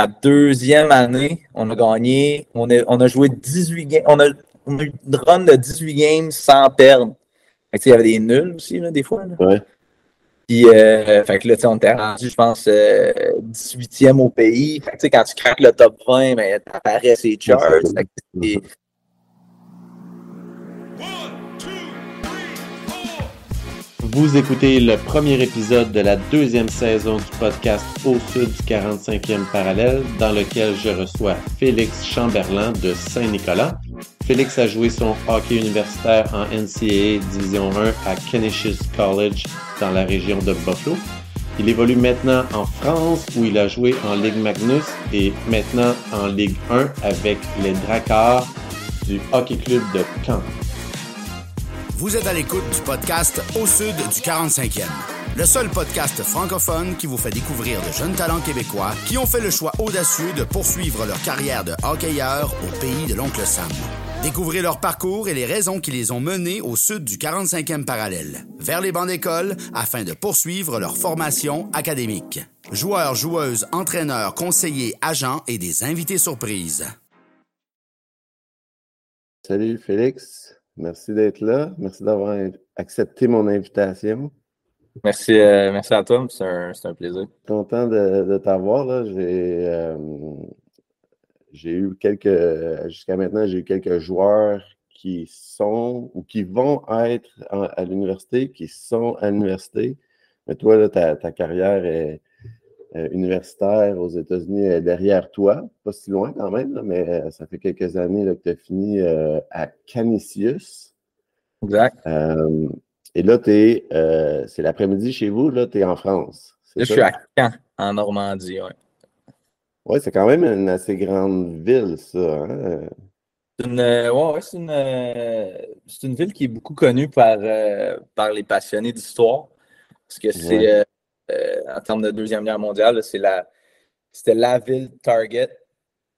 ma deuxième année, on a gagné, on a, on a joué 18 games, on a, on a eu une run de 18 games sans perdre. Fait que, il y avait des nuls aussi, là, des fois. là. Ouais. Puis, euh, fait que là, on était rendu, je pense, euh, 18e au pays. Fait que, quand tu craques le top 20, ben, t'apparais ces charts. Fait que c'est- Vous écoutez le premier épisode de la deuxième saison du podcast Au Sud du 45e parallèle, dans lequel je reçois Félix Chamberlain de Saint-Nicolas. Félix a joué son hockey universitaire en NCAA Division 1 à Canisius College dans la région de Buffalo. Il évolue maintenant en France où il a joué en Ligue Magnus et maintenant en Ligue 1 avec les Dracars du Hockey Club de Caen. Vous êtes à l'écoute du podcast Au Sud du 45e, le seul podcast francophone qui vous fait découvrir de jeunes talents québécois qui ont fait le choix audacieux de poursuivre leur carrière de hockeyeur au pays de l'oncle Sam. Découvrez leur parcours et les raisons qui les ont menés au sud du 45e parallèle, vers les bancs d'école, afin de poursuivre leur formation académique. Joueurs, joueuses, entraîneurs, conseillers, agents et des invités surprises. Salut Félix, merci d'être là. Merci d'avoir accepté mon invitation. Merci, euh, merci à toi, c'est un, un plaisir. Content de, de t'avoir. J'ai euh, j'ai eu quelques, jusqu'à maintenant, j'ai eu quelques joueurs qui sont ou qui vont être en- à l'université, qui sont à l'université. Mais toi, là, ta, ta carrière est euh, universitaire aux États-Unis est derrière toi, pas si loin quand même, là, mais euh, ça fait quelques années là, que tu as fini euh, à Canisius. Exact. Euh, et là, euh, c'est l'après-midi chez vous, là, tu es en France. c'est Là, je suis à Caen, en Normandie. Ouais. Oui, c'est quand même une assez grande ville, ça. hein? C'est une, euh, ouais, ouais, c'est une, euh, c'est une ville qui est beaucoup connue par, euh, par les passionnés d'histoire. Parce que c'est, Ouais. Euh, en termes de Deuxième Guerre mondiale, c'est la, c'était la ville target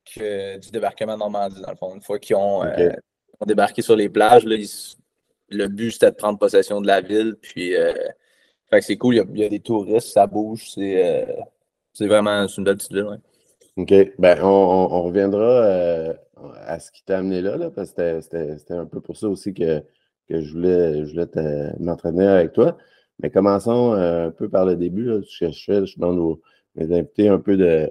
que- du débarquement de Normandie, dans le fond. Une fois qu'ils ont, euh, ont débarqué sur les plages, là, ils- le but, c'était de prendre possession de la ville. Puis, euh, c'est cool, il y, a, il y a des touristes, ça bouge. C'est, c'est vraiment une belle petite ville. ouais. OK. Ben, on, on- on reviendra euh, à ce qui t'a amené là, là, parce que c'était- c'était c'était un peu pour ça aussi que, que je voulais, je voulais m'entraîner avec toi. Mais commençons euh, un peu par le début. Là, je fais, je demande aux mes invités un peu de.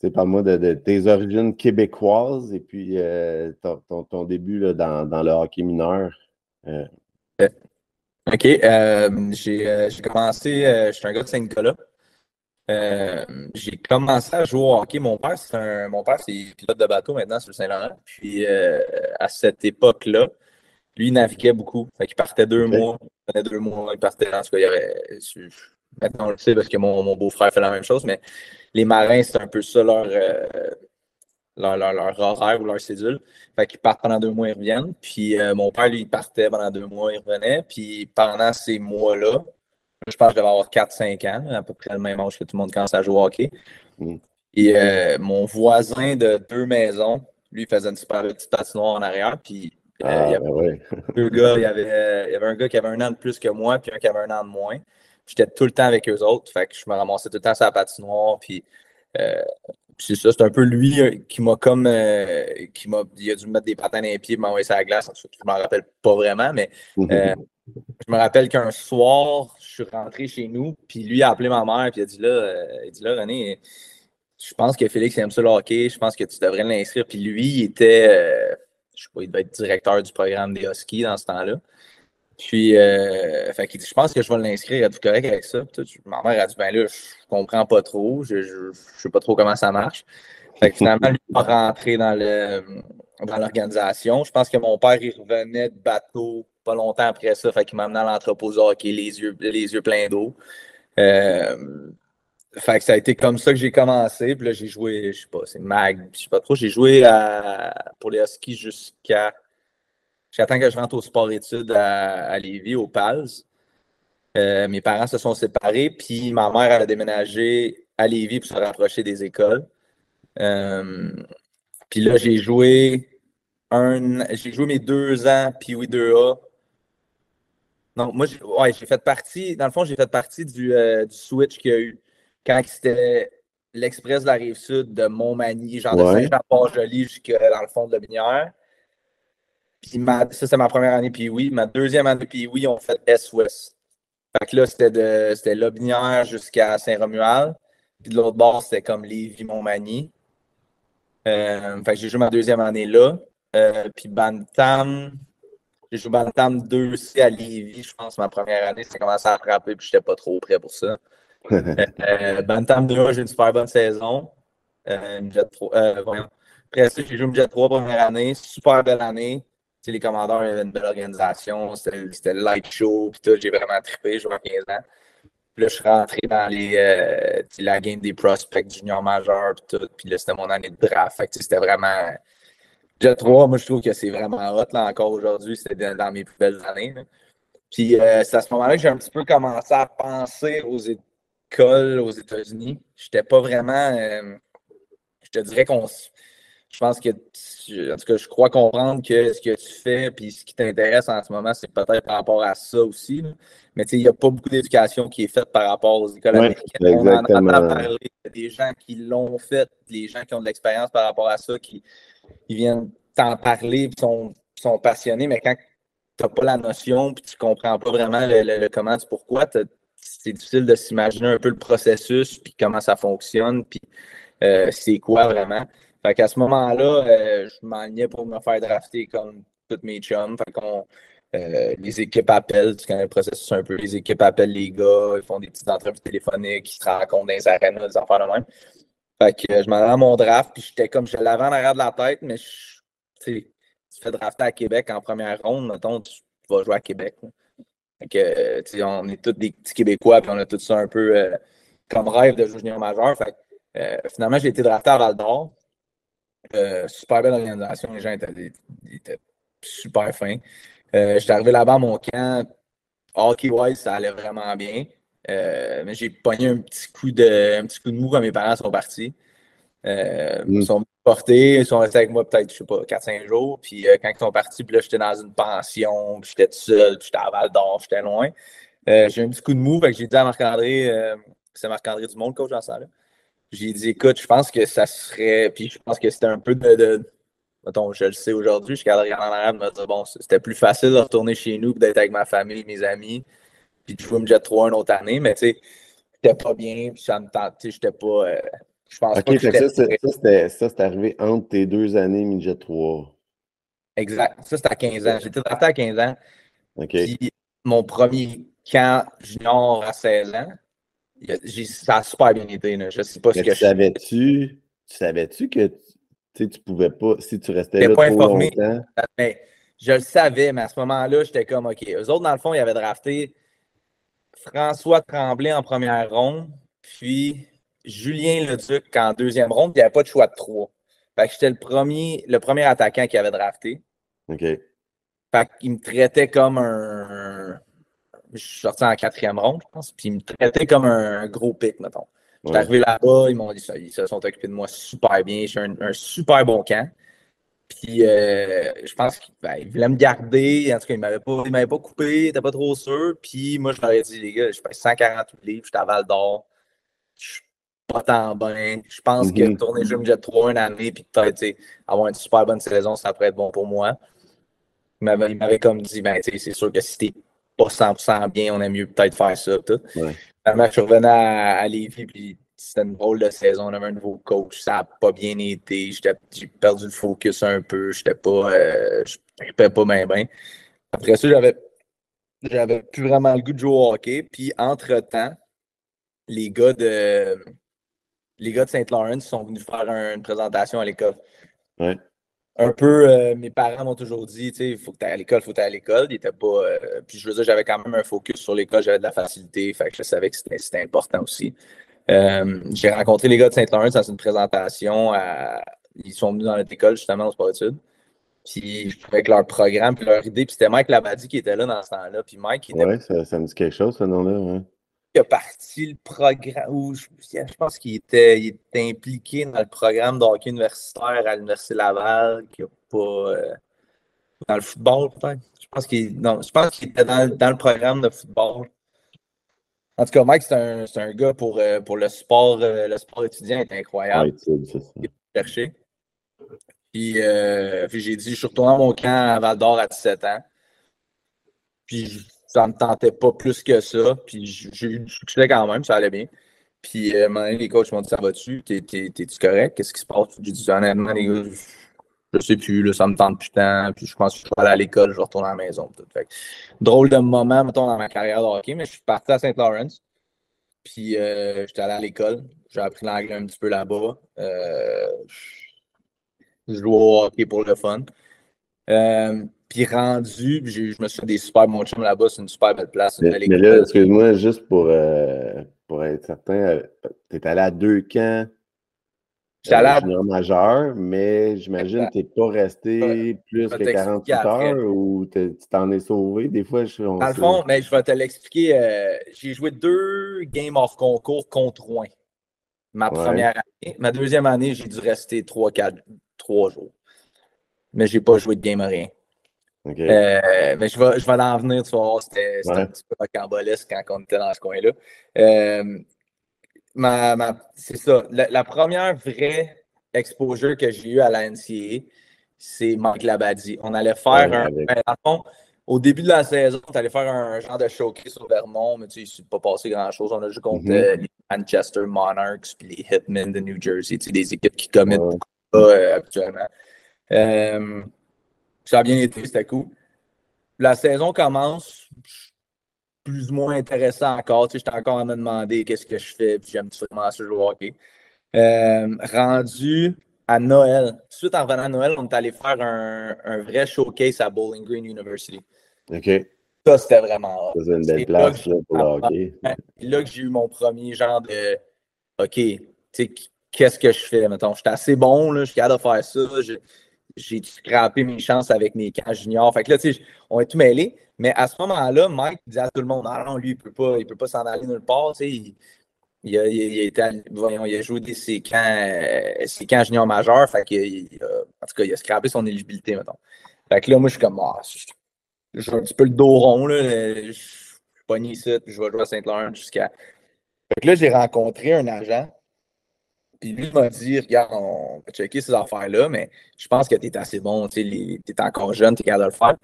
Tu sais, parle-moi de, tes origines québécoises et puis euh, ton, début là, dans, le hockey mineur. Euh, OK. j'ai commencé, je suis un gars de Saint-Nicolas. J'ai commencé à jouer au hockey. Mon père, c'est un, mon père, c'est pilote de bateau maintenant sur le Saint-Laurent. Puis à cette époque-là, lui, il naviguait beaucoup. Fait qu'il partait deux mois. Il prenait deux mois, il partait. En tout cas, il y avait. je- Maintenant, on le sait parce que mon, mon beau-frère fait la même chose, mais les marins, c'est un peu ça leur, euh, leur, leur, leur horaire ou leur cédule. Fait qu'ils partent pendant deux mois, ils reviennent. Puis euh, mon père, lui, il partait pendant deux mois, il revenait. Puis pendant ces mois-là, je pense que je devais avoir 4-5 ans, à peu près le même âge que tout le monde commence à jouer au hockey. Mm. Et euh, mon voisin de deux maisons, lui, il faisait une super petite patinoire en arrière. Puis ah, il y avait ben ouais. deux gars, il y, avait, euh, il y avait un gars qui avait un an de plus que moi, puis un qui avait un an de moins. J'étais tout le temps avec eux autres, fait que je me ramassais tout le temps sur la patinoire, puis euh, c'est ça, c'est un peu lui euh, qui m'a comme, euh, qui m'a, il a dû me mettre des patins dans les pieds, m'envoyer sur la glace, je m'en rappelle pas vraiment, mais euh, je me rappelle qu'un soir, je suis rentré chez nous, puis lui a appelé ma mère, puis il a dit là, euh, il dit là, René, je pense que Félix aime ça le hockey, je pense que tu devrais l'inscrire. Puis lui, il était, euh, je sais pas, il être directeur du programme des Huskies dans ce temps-là. Puis, euh, fait dit, je pense que je vais l'inscrire, êtes-vous correct avec ça? Puis ma mère a dit, ben là, je comprends pas trop, je, je, je sais pas trop comment ça marche. Fait que finalement, lui, il est rentré dans dans l'organisation. Je pense que mon père, il revenait de bateau pas longtemps après ça, fait qu'il m'a amené à l'entrepôt hockey, les yeux, les yeux pleins d'eau. Euh, fait que ça a été comme ça que j'ai commencé. Puis là, j'ai joué, je sais pas, c'est mag, je sais pas trop. J'ai joué pour les Huskies jusqu'à. J'attends que je rentre au sport-études à, à Lévis, au PALS. Euh, mes parents se sont séparés, puis ma mère elle a déménagé à Lévis pour se rapprocher des écoles. Euh, puis là, j'ai joué un, j'ai joué mes deux ans, puis oui, 2A. Non, moi, j'ai ouais, j'ai fait partie, dans le fond, j'ai fait partie du, euh, du switch qu'il y a eu quand c'était l'express de la rive sud de Montmagny, genre de Saint-Jean-Port-Joli jusqu'à dans le fond de Binière. Puis ma, ça, c'est ma première année, puis oui. Ma deuxième année, puis oui, on fait S-Ouest. Fait que là, c'était de c'était Lobinière jusqu'à Saint-Romuald. Puis de l'autre bord, c'était comme Lévis-Montmagny. Euh, fait que j'ai joué ma deuxième année là. Euh, puis Bantam, j'ai joué Bantam 2 aussi à Lévis, je pense, ma première année. Ça commencé à frapper, puis j'étais pas trop prêt pour ça. Euh, Bantam 2, j'ai une super bonne saison. Euh, jet 3, euh, j'ai joué une Jet 3 première année, super belle année. sais, les commandeurs avaient une belle organisation, c'était le light show, puis tout, j'ai vraiment trippé, j'ai 15 ans. Puis là, je suis rentré dans les, euh, la game des prospects junior majeurs, puis tout. Puis là, c'était mon année de draft. C'était vraiment. Jet 3, moi, je trouve que c'est vraiment hot, là, encore aujourd'hui. C'était dans, mes plus belles années. Puis c'est à ce moment-là que j'ai un petit peu commencé à penser aux écoles aux États-Unis. J'étais pas vraiment. Euh, je te dirais qu'on je pense que, en tout cas, je crois comprendre que ce que tu fais puis ce qui t'intéresse en ce moment, c'est peut-être par rapport à ça aussi. Mais tu sais, il n'y a pas beaucoup d'éducation qui est faite par rapport aux écoles américaines. On en entend parler. des gens qui l'ont fait, des gens qui ont de l'expérience par rapport à ça, qui, viennent t'en parler et sont, sont passionnés, mais quand tu n'as pas la notion puis tu ne comprends pas vraiment le, comment, du pourquoi, c'est difficile de s'imaginer un peu le processus puis comment ça fonctionne puis euh, c'est quoi vraiment. Fait qu'à ce moment-là, euh, je m'enlignais pour me faire drafter comme toutes mes chums. Fait qu'on euh, les équipes appellent, tu connais le processus un peu, les équipes appellent les gars, ils font des petites entrevues téléphoniques, ils se rencontrent dans les arènes, des affaires de même. Fait que je m'en à mon draft, puis j'étais comme, je l'avais en arrière de la tête, mais tu tu fais drafter à Québec en première ronde, mettons, tu vas jouer à Québec. Que, sais, on est tous des petits Québécois, puis on a tout ça un peu comme rêve de jouer junior majeur. Que, finalement, j'ai été drafté à Val d'Or. Euh, super belle organisation. Les gens étaient, super fins. Euh, J'étais arrivé là-bas à mon camp. Hockey-wise, ça allait vraiment bien. Euh, mais j'ai pogné un petit coup de un petit coup de mou quand mes parents sont partis. Mm. Ils sont portés, ils sont restés avec moi peut-être, je sais pas, 4-5 jours. Puis quand ils sont partis, puis là, j'étais dans une pension, puis j'étais tout seul, puis j'étais à Val d'Or, j'étais loin. j'ai eu un petit coup de mou, fait que j'ai dit à Marc-André, c'est Marc-André Dumont, le coach dans ça là. J'ai dit, écoute, je pense que ça serait. Puis je pense que c'était un peu de. de... Mettons, je le sais aujourd'hui, je suis regarder en arrière me dire, bon, c'était plus facile de retourner chez nous que d'être avec ma famille, mes amis, puis de jouer me jet 3 une autre année, mais tu sais, j'étais pas bien, puis ça me tentait, j'étais pas. Je pense pas que ça, ça c'était arrivé entre tes deux années midget 3. Exact. Ça, c'était à 15 ans. J'étais drafté à 15 ans. OK. Puis mon premier camp junior à 16 ans, ça a super bien été. Là. Je sais pas ce que savais-tu, tu savais-tu que tu ne pouvais pas, si tu restais là pas trop informé, longtemps? Mais, je le savais, mais à ce moment-là, j'étais comme, OK. Eux autres, dans le fond, ils avaient drafté François Tremblay en première ronde, puis Julien Leduc en deuxième ronde, il n'y avait pas de choix de trois. Fait que j'étais le premier, le premier attaquant qui avait drafté. OK. Fait qu'il me traitait comme un, je suis sorti en quatrième ronde, je pense. Puis ils me traitaient comme un gros pic, mettons. J'étais arrivé là-bas, ils m'ont dit ça. Ils se sont occupés de moi super bien. J'ai un, un super bon camp. Puis euh, je pense qu'ils ben, voulaient me garder. En tout cas, ils ne m'avaient pas, pas coupé, ils n'étaient pas trop sûrs. Puis moi, je leur ai dit, les gars, je fais 148 livres, je suis à Val d'Or. Je suis pas tant bien. Je pense que mhm. tourner Jeux Jet 3 une année, puis peut-être avoir une super bonne saison, ça pourrait être bon pour moi. Ils m'avaient comme dit, ben, c'est sûr que si t'es pas 100% bien, on aime mieux peut-être faire ça. Tout. Ouais. je suis revenu à, à Lévis, puis c'était une drôle de saison. On avait un nouveau coach, ça n'a pas bien été. J'ai perdu le focus un peu. J'étais pas. Euh, je pas bien, bien. Après ça, j'avais. J'avais plus vraiment le goût de jouer au hockey. Puis, entre-temps, les gars de les gars de Saint Lawrence sont venus faire une présentation à l'école. Ouais un peu, euh, mes parents m'ont toujours dit, tu sais, il faut que tu ailles à l'école, il faut que tu ailles à l'école. Il était pas. Euh, puis je veux dire, j'avais quand même un focus sur l'école, j'avais de la facilité, fait que je savais que c'était important aussi. Euh, j'ai rencontré les gars de Saint-Laurent dans une présentation. ils sont venus dans notre école, justement, au sport études. Puis je trouvais que leur programme, puis leur idée, puis c'était Mike Labadie qui était là dans ce temps-là. Puis Mike, était. Ouais, ça, ça, me dit quelque chose, ce nom-là. A parti le programme, ou je, pense qu'il était, impliqué dans le programme de hockey universitaire à l'Université Laval, qui a pas. Euh, dans le football, peut-être. Je pense qu'il je pense qu'il était dans, dans, le programme de football. En tout cas, Mike, c'est un, un, gars pour, euh, pour le sport, le sport étudiant est incroyable. Ouais, c'est ça. Chercher. Puis, puis j'ai dit, je suis retourné à mon camp à Val d'Or à 17 ans. Puis ça me tentait pas plus que ça. Puis j'ai eu du succès quand même, ça allait bien. Puis euh, les coachs m'ont dit Ça va-tu? T'es-tu correct? Qu'est-ce qui se passe J'ai dit Honnêtement, les gars, je sais plus, là, ça me tente plus tant. Puis je pense que je vais aller à l'école, je vais retourner à la maison. Fait. Drôle de moment, mettons, dans ma carrière de hockey, mais je suis parti à Saint Lawrence. Puis euh, j'étais allé à l'école. J'ai appris l'anglais un petit peu là-bas. Euh, je jouais au hockey pour le fun. Euh, puis rendu, je me suis des super bons chums là-bas. C'est une super belle place. mais, là, excuse-moi, juste pour, euh, pour être certain, euh, tu es allé à deux camps. J'étais allé à majeur, mais j'imagine que tu n'es pas resté plus que 48 heures ou tu t'en es sauvé. Des fois, je Dans le fond, mais je vais te l'expliquer. J'ai joué deux games off concours contre Rouen. Ma première année. Ma deuxième année, j'ai dû rester trois, quatre, trois jours. Mais je n'ai pas joué de game à rien. Euh, mais je vais, je vais en venir, tu vois, c'était un petit peu rocambolesque quand on était dans ce coin-là. Euh, ma, c'est ça. La, première vraie exposure que j'ai eue à la NCA, c'est Mike Labadie. On allait faire un. Ben, fond, au début de la saison, on allait faire un genre de showcase sur Vermont, mais tu sais, il ne s'est pas passé grand-chose. On a joué contre mm-hmm. euh, les Manchester Monarchs puis les Hitmen de New Jersey, tu sais, des équipes qui commettent beaucoup de habituellement. Ça a bien été, c'était cool. La saison commence plus ou moins intéressant encore. Tu sais, j'étais encore à me demander qu'est-ce que je fais, puis j'aime vraiment ce jouer au hockey. Euh, rendu à Noël, suite en revenant à Noël, on est allé faire un, un vrai showcase à Bowling Green University. OK. Ça, c'était vraiment. C'est une belle place là, pour le hockey. Là que j'ai eu mon premier genre de OK, tu sais, qu'est-ce que je fais? Mettons, j'étais assez bon, là, je suis capable de faire ça j'ai scrappé mes chances avec mes camps juniors. Fait que là, on est tout mêlé. Mais à ce moment-là, Mike disait à tout le monde Ah non, lui, il peut pas, il peut pas s'en aller nulle part. Il, a, joué des, ses, camps, euh, juniors majeurs. Fait que, en tout cas, il a scrappé son éligibilité, mettons. Fait que là, moi, je suis comme ah, j'ai un petit peu le dos rond. Là, je suis pogné ici, je vais jouer à Saint-Laurent jusqu'à. Fait que là, j'ai rencontré un agent puis lui m'a dit Regarde, on va checker ces affaires-là, mais je pense que tu es assez bon, tu es encore jeune, tu es capable de le faire.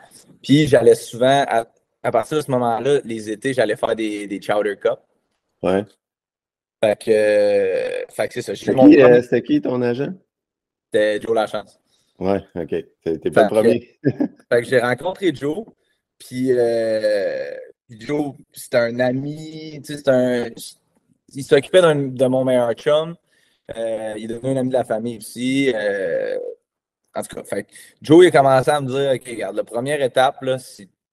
Puis j'allais souvent, à, partir de ce moment-là, les étés, j'allais faire des, des Chowder Cup. Ouais. Fait que, fait que c'est ça. Euh, c'était qui, ton agent? C'était Joe Lachance. Ouais, OK. T'es pas le premier. fait que j'ai rencontré Joe. Puis euh, Joe, c'était un ami, tu sais, c'est un. Il s'occupait de mon meilleur chum. Euh, il est devenu un ami de la famille aussi. Euh, en tout cas, fait, Joe il a commencé à me dire OK, regarde, la première étape, là,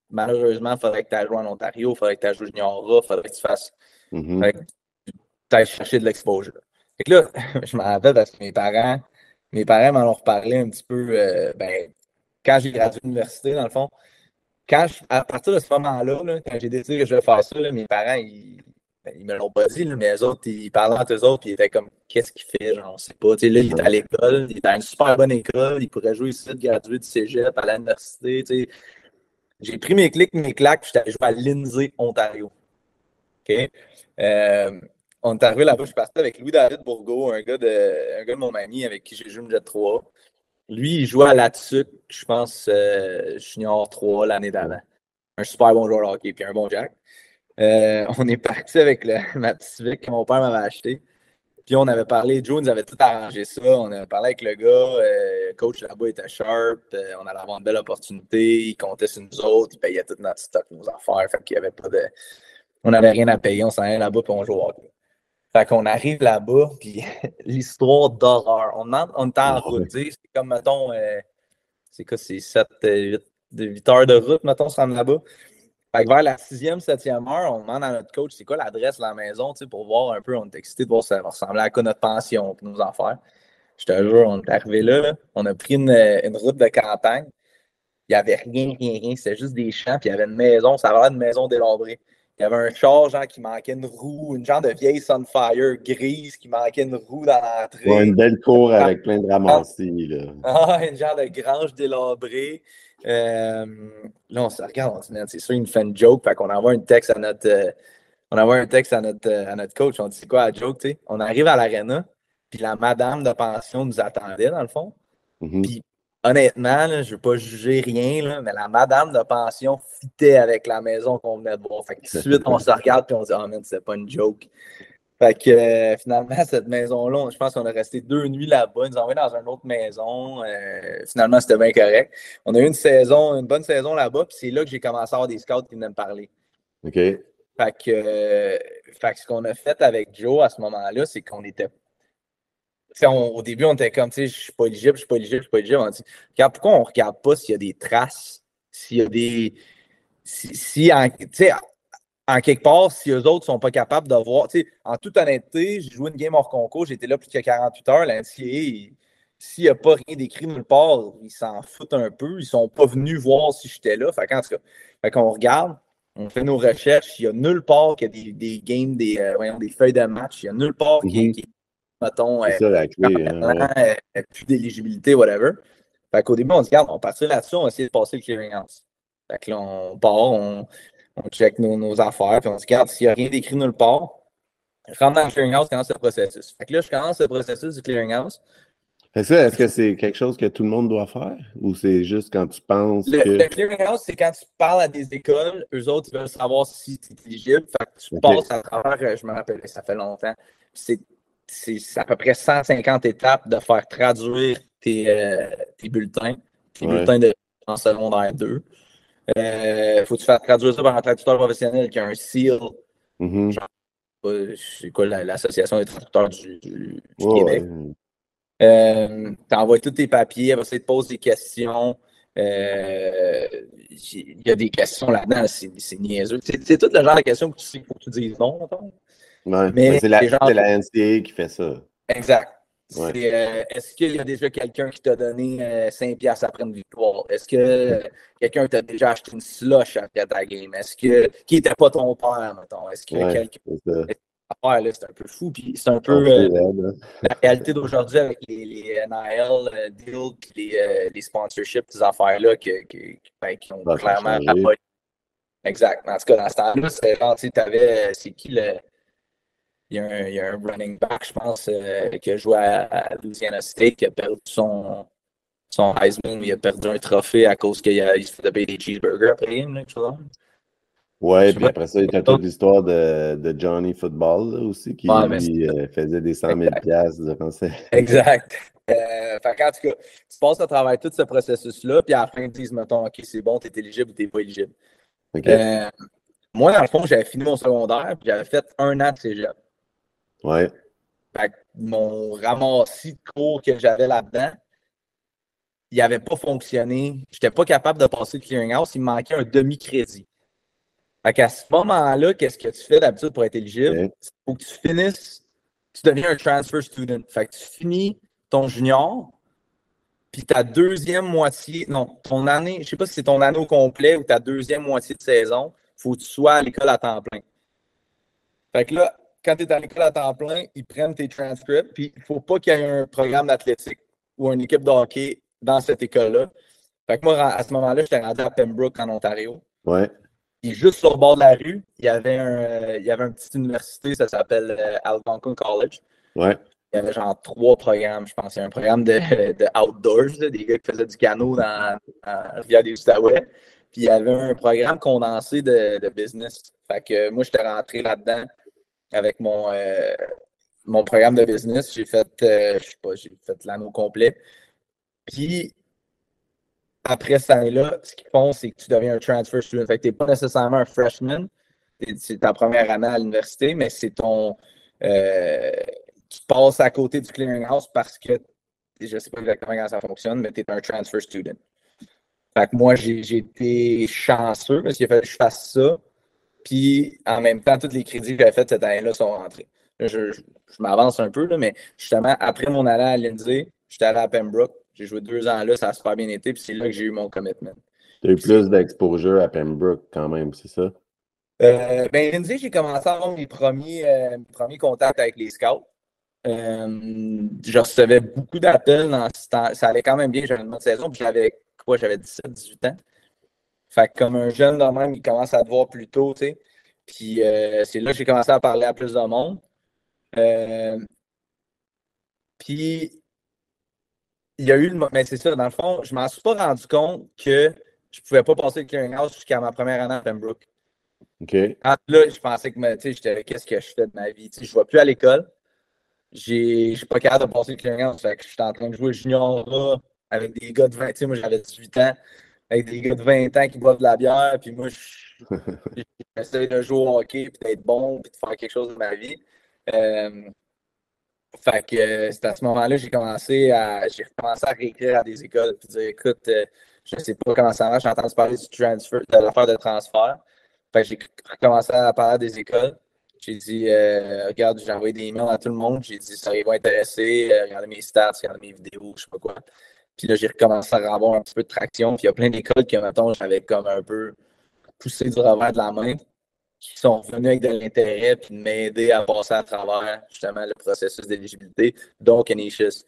malheureusement, il faudrait que tu ailles jouer en Ontario, il faudrait que tu ailles jouer junior il faudrait que tu fasses. Mm-hmm. tu ailles chercher de l'exposure. Fait que là, je m'en rappelle parce que mes parents, mes parents m'en ont reparlé un petit peu euh, ben, quand j'ai gradué l'université, dans le fond. Quand à partir de ce moment-là, là, quand j'ai décidé que je vais faire ça, mes parents, ils, ben, ils me l'ont pas dit, mais les autres, ils parlaient entre eux autres, puis ils étaient comme, qu'est-ce qu'il fait, genre, on sait pas. Là, il est à l'école, il est à une super bonne école, il pourrait jouer ici, graduer du cégep à l'université. J'ai pris mes clics, mes claques, j'étais allé jouer à Lindsay, Ontario. OK? Euh, on est arrivé là-bas, je suis parti avec Louis-David Bourgault, un gars, de, un gars de mon ami avec qui j'ai joué une Jet 3. Lui, il jouait à la TSUC, je pense, euh, junior 3 l'année d'avant. Un super bon joueur de hockey, puis un bon Jack. Euh, on est parti avec le, ma petite Vic que mon père m'avait acheté. Puis on avait parlé, Joe nous avait tout arrangé ça. On avait parlé avec le gars, euh, coach là-bas était sharp, euh, on allait avoir une belle opportunité, il comptait sur nous autres, il payait tout notre stock, nos affaires. Fait qu'il y avait pas de. On n'avait rien à payer, on s'en allait là-bas puis on jouait au hockey. Fait qu'on arrive là-bas, puis l'histoire d'horreur. On, on est en route, c'est comme, mettons, c'est quoi, c'est 7, 8, 8 heures de route, mettons, ça là-bas. Fait que vers la sixième, septième heure, on demande à notre coach c'est quoi l'adresse de la maison pour voir un peu. On est excité de voir ça ressemblait à quoi notre pension pour nos affaires. Je te jure, on est arrivé là, on a pris une, route de campagne. Il n'y avait rien, rien, rien. C'était juste des champs, puis il y avait une maison. Ça avait l'air d'une maison délabrée. Il y avait un char, genre, qui manquait une roue, une genre de vieille Sunfire grise qui manquait une roue dans l'entrée. Ouais, une belle cour avec plein de ramassis, là. Ah, une genre de grange délabrée. Euh, là, on se regarde, on se dit, c'est sûr, il nous fait une joke. Fait qu'on envoie un texte à notre, euh, on envoie un texte à notre, à notre coach. On dit c'est quoi la joke, tu sais? On arrive à l'aréna, puis la madame de pension nous attendait, dans le fond. Mhm. Puis honnêtement, là, je ne veux pas juger rien, là, mais la madame de pension fitait avec la maison qu'on venait de voir. Fait que tout de suite, on se regarde et on dit Oh man, c'est pas une joke. Fait que euh, finalement, cette maison-là, je pense qu'on a resté deux nuits là-bas. Ils nous ont envoyé dans une autre maison. Euh, finalement, c'était bien correct. On a eu une saison, une bonne saison là-bas, puis c'est là que j'ai commencé à avoir des scouts qui venaient me parler. OK. Fait que, euh, fait que ce qu'on a fait avec Joe à ce moment-là, c'est qu'on était. on- au début, on était comme, tu sais, je suis pas éligible, je suis pas éligible, je suis pas éligible. On dit, pourquoi on regarde pas s'il y a des traces, s'il y a des. Si, si en, tu sais, en quelque part, si eux autres sont pas capables de voir, tu sais, en toute honnêteté, j'ai joué une game hors concours, j'étais là plus que 48 heures, il- s'il n'y a pas rien d'écrit nulle part, ils s'en foutent un peu, ils sont pas venus voir si j'étais là. Fait qu'en tout cas, fait qu'on regarde, on fait nos recherches, il y a nulle part qu'il y a des, des games, des, euh, voyons, des feuilles de match, il y a nulle part qui, Mhm. qui mettons, euh, ça la clé. hein, ouais. euh, plus d'éligibilité, whatever. Fait qu'au début, on se dit, regarde, on partit là-dessus, on va essayer de passer le clearinghouse. Fait que là, on part, on, on check nos, nos affaires, puis on se regarde, s'il n'y a rien d'écrit nulle part, je rentre dans le clearinghouse, commence le processus. Fait que là, je commence le processus du clearinghouse. Fait que ça, est-ce que c'est quelque chose que tout le monde doit faire? Ou c'est juste quand tu penses Le, que. le clearinghouse, c'est quand tu parles à des écoles, eux autres, ils veulent savoir si tu es éligible. Fait que tu passes à travers, euh, je me rappelle, ça fait longtemps. C'est à peu près 150 étapes de faire traduire tes, euh, tes bulletins, tes Ouais. bulletins de, en secondaire 2. Il faut que tu fasses traduire ça par un traducteur professionnel qui a un seal. Mhm. euh, C'est quoi la- l'association des traducteurs du, du- du Ouais, Québec? ouais. Euh, tu envoies tous tes papiers, après ça, ils te posent des questions. Euh, Il y a des questions là-dedans, c'est niaiseux. C'est tout le genre de questions que tu sais, faut que tu dises non. Ouais, Mais c'est la, la NCA qui fait ça. Exact. Ouais. C'est, euh, Est-ce qu'il y a déjà quelqu'un qui t'a donné euh, 5 piastres après une victoire? Est-ce que euh, quelqu'un t'a déjà acheté une slush après ta game? Est-ce que qui n'était pas ton père, mettons? Est-ce qu'il y a Ouais, quelqu'un c'est là? C'est un peu fou. Puis c'est un peu. euh, hein. la réalité d'aujourd'hui avec les, les NIL euh, deals les, les sponsorships, ces affaires-là que, que- ben, qui ont ça clairement aboli. Exact. En tout cas, dans ce temps-là, c'était genre, tu euh, c'est qui le. Il y, a un, il y a un running back, je pense, euh, qui a joué à, à Louisiana State, qui a perdu son, son Heisman, il a perdu un trophée à cause qu'il il se faisait payer des cheeseburgers après game, quelque chose comme ça. Ouais, puis après ça, il y a toute l'histoire de, de Johnny Football là, aussi, qui lui, euh, faisait des 100 000 Exact. piastres durant ses... Exact. Euh, fait qu'en tout cas, tu passes à travers tout ce processus-là, puis à la fin, ils disent, mettons, OK, c'est bon, t'es éligible ou t'es pas éligible. Euh, moi, dans le fond, j'avais fini mon secondaire, puis j'avais fait un an de cégep. Ouais. Fait que mon ramassis de cours que j'avais là-dedans, il n'avait pas fonctionné. Je n'étais pas capable de passer le clearinghouse. Il me manquait un demi-crédit. Fait qu'à ce moment-là, qu'est-ce que tu fais d'habitude pour être éligible? Il faut que tu finisses, tu deviens un transfer student. Fait que tu finis ton junior, puis ta deuxième moitié, non, ton année, je ne sais pas si c'est ton année au complet ou ta deuxième moitié de saison, il faut que tu sois à l'école à temps plein. Fait que là, quand tu es à l'école à temps plein, ils prennent tes transcripts, puis il ne faut pas qu'il y ait un programme d'athlétique ou une équipe de hockey dans cette école-là. Fait que moi, à ce moment-là, j'étais rendu à Pembroke, en Ontario. Ouais. Puis juste sur le bord de la rue, il y avait un, euh, il y avait une petite université, ça s'appelle euh, Algonquin College. Ouais. Il y avait genre trois programmes, je pense. Il y a un programme de, de outdoors, là, des gars qui faisaient du canot dans, dans Rivière des Outaouais. Puis il y avait un programme condensé de, de business. Fait que moi, j'étais rentré là-dedans avec mon, euh, mon programme de business. J'ai fait, euh, fait l'anneau complet. Puis après cette année-là, ce qu'ils font, c'est que tu deviens un transfer student. Fait que tu n'es pas nécessairement un freshman. C'est ta première année à l'université, mais c'est ton. euh, tu passes à côté du clearinghouse parce que je ne sais pas exactement comment ça fonctionne, mais tu es un transfer student. Fait que moi, j'ai été chanceux parce qu'il a que je fasse ça. Puis en même temps, tous les crédits que j'avais faits cette année-là sont rentrés. Là, je je- je m'avance un peu, là, mais justement, après mon année à Lindsay, j'étais allé à Pembroke. J'ai joué deux ans là, ça a super bien été, puis c'est là que j'ai eu mon commitment. Tu as eu plus d'exposure à Pembroke quand même, c'est ça? Euh, ben, Lindsay, j'ai commencé à avoir mes premiers, euh, mes premiers contacts avec les scouts. Euh, je recevais beaucoup d'appels dans ce temps. Ça allait quand même bien, j'avais une bonne saison, puis j'avais quoi, j'avais 17, 18 ans. Fait que comme un jeune de même, il commence à te voir plus tôt, tu sais. Puis c'est là que j'ai commencé à parler à plus de monde. puis il y a eu le. Mais c'est ça, dans le fond, je m'en suis pas rendu compte que je pouvais pas passer le clearinghouse jusqu'à ma première année à Pembroke. OK. là, je pensais que, tu sais, qu'est-ce que je fais de ma vie? Tu sais, je ne vais plus à l'école. Je suis pas capable de passer le clearinghouse. Fait que je suis en train de jouer junior avec des gars de 20. Tu sais, moi, j'avais 18 ans, avec des gars de 20 ans qui boivent de la bière. Puis moi, j'essaie de jouer au hockey, puis d'être bon, puis de faire quelque chose de ma vie. Euh, fait que euh, c'est à ce moment-là j'ai commencé à j'ai recommencé à réécrire à des écoles puis dire écoute, euh, je ne sais pas comment ça marche, j'ai entendu parler du transfer, de l'affaire de transfert. Fait que j'ai commencé à parler à des écoles. J'ai dit euh, regarde, j'ai envoyé des emails à tout le monde. J'ai dit ça va intéresser, regardez mes stats, regardez mes vidéos, je sais pas quoi. Puis là, j'ai recommencé à avoir un petit peu de traction. Puis il y a plein d'écoles qui, mettons, j'avais comme un peu poussé du revers de la main qui sont venus avec de l'intérêt puis de m'aider à passer à travers justement le processus d'éligibilité, donc Canisius.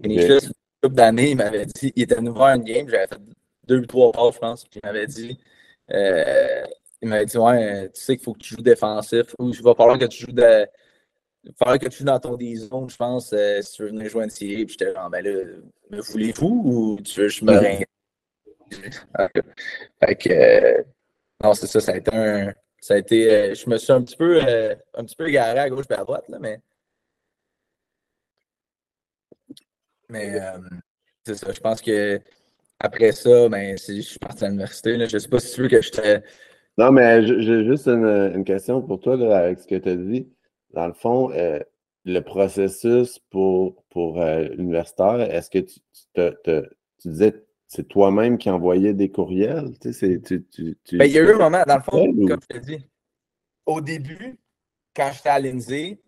Canisius, une couple d'années, il m'avait dit, il était venu voir une game, j'avais fait deux ou trois pas, je pense, puis il m'avait dit, euh, il m'avait dit, ouais, tu sais qu'il faut que tu joues défensif, ou il va falloir que tu joues de. Falloir que tu dans ton D-zone, je pense, euh, si tu veux venir jouer une série. Puis j'étais genre, ben là, me voulez-vous ou tu veux que je me ringue? fait que, euh, non, c'est ça, ça a été un, ça a été. Euh, je me suis un petit peu, un petit peu égaré à gauche et à droite, là, mais. Mais c'est ça. Je pense que après ça, ben, je suis parti à l'université. Je ne sais pas si tu veux que je te. Non, mais j'ai juste une, question pour toi là, avec ce que tu as dit. Dans le fond, le processus pour, pour l'universitaire, est-ce que tu, tu disais c'est toi-même qui envoyais des courriels? Tu sais, tu, ben, il y a eu un moment, dans le fond, comme je te dis, au début, quand j'étais à l'INSEE,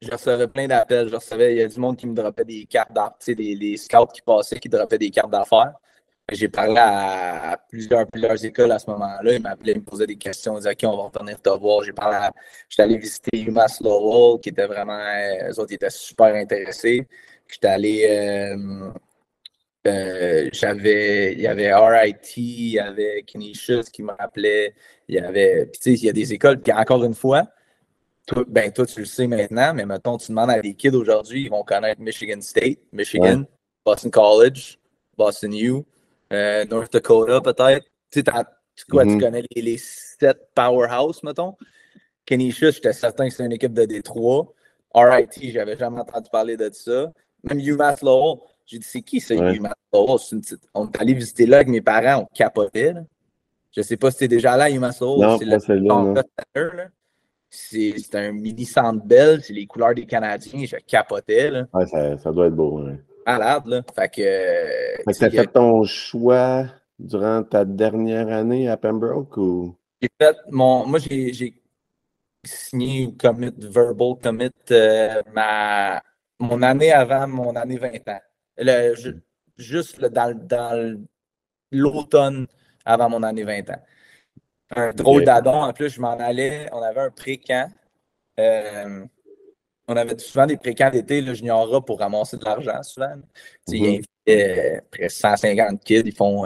je recevais plein d'appels. Je recevais, il y a du monde qui me droppait des cartes d'affaires, tu sais, des, scouts qui passaient, qui droppaient des cartes d'affaires. J'ai parlé à, plusieurs, plusieurs écoles à ce moment-là. Ils m'appelaient, ils me posaient des questions. Ils disaient, OK, on va venir te voir. J'ai parlé à, j'étais allé visiter UMass Lowell, qui était vraiment, eux autres, ils étaient super intéressés. J'étais allé, euh, euh, j'avais, il y avait RIT, il y avait Canisius qui me rappelait, il y avait, tu sais, il y a des écoles, puis encore une fois, toi, ben toi tu le sais maintenant, mais mettons, tu demandes à des kids aujourd'hui, ils vont connaître Michigan State, Michigan, Boston College, Boston U, euh, North Dakota peut-être. Tu sais, quoi, tu mm-hmm. connais les, les sept powerhouse, mettons? Canisius, j'étais certain que c'est une équipe de Détroit. RIT, j'avais jamais entendu parler de ça. Même UMass Lowell, j'ai dit, c'est qui ça, ouais. On est allé visiter là avec mes parents, on capotait. Là. Je ne sais pas si tu déjà là à Non, c'est le C'est un mini centre belle, c'est les couleurs des Canadiens, je capotais. Là. Ouais, ça, ça, doit être beau. Ouais. Malade, là. Fait que. Que tu as fait ton choix durant ta dernière année à Pembroke ou? J'ai fait mon. Moi, j'ai signé commit, verbal commit euh, ma, mon année avant mon année 20 ans juste dans, l'automne avant mon année 20 ans. Un drôle d'adon. En plus, je m'en allais. On avait un pré-camp. Euh, on avait souvent des pré-camps d'été, le junior pour ramasser de l'argent, souvent. Il y a presque 150 kids. Ils font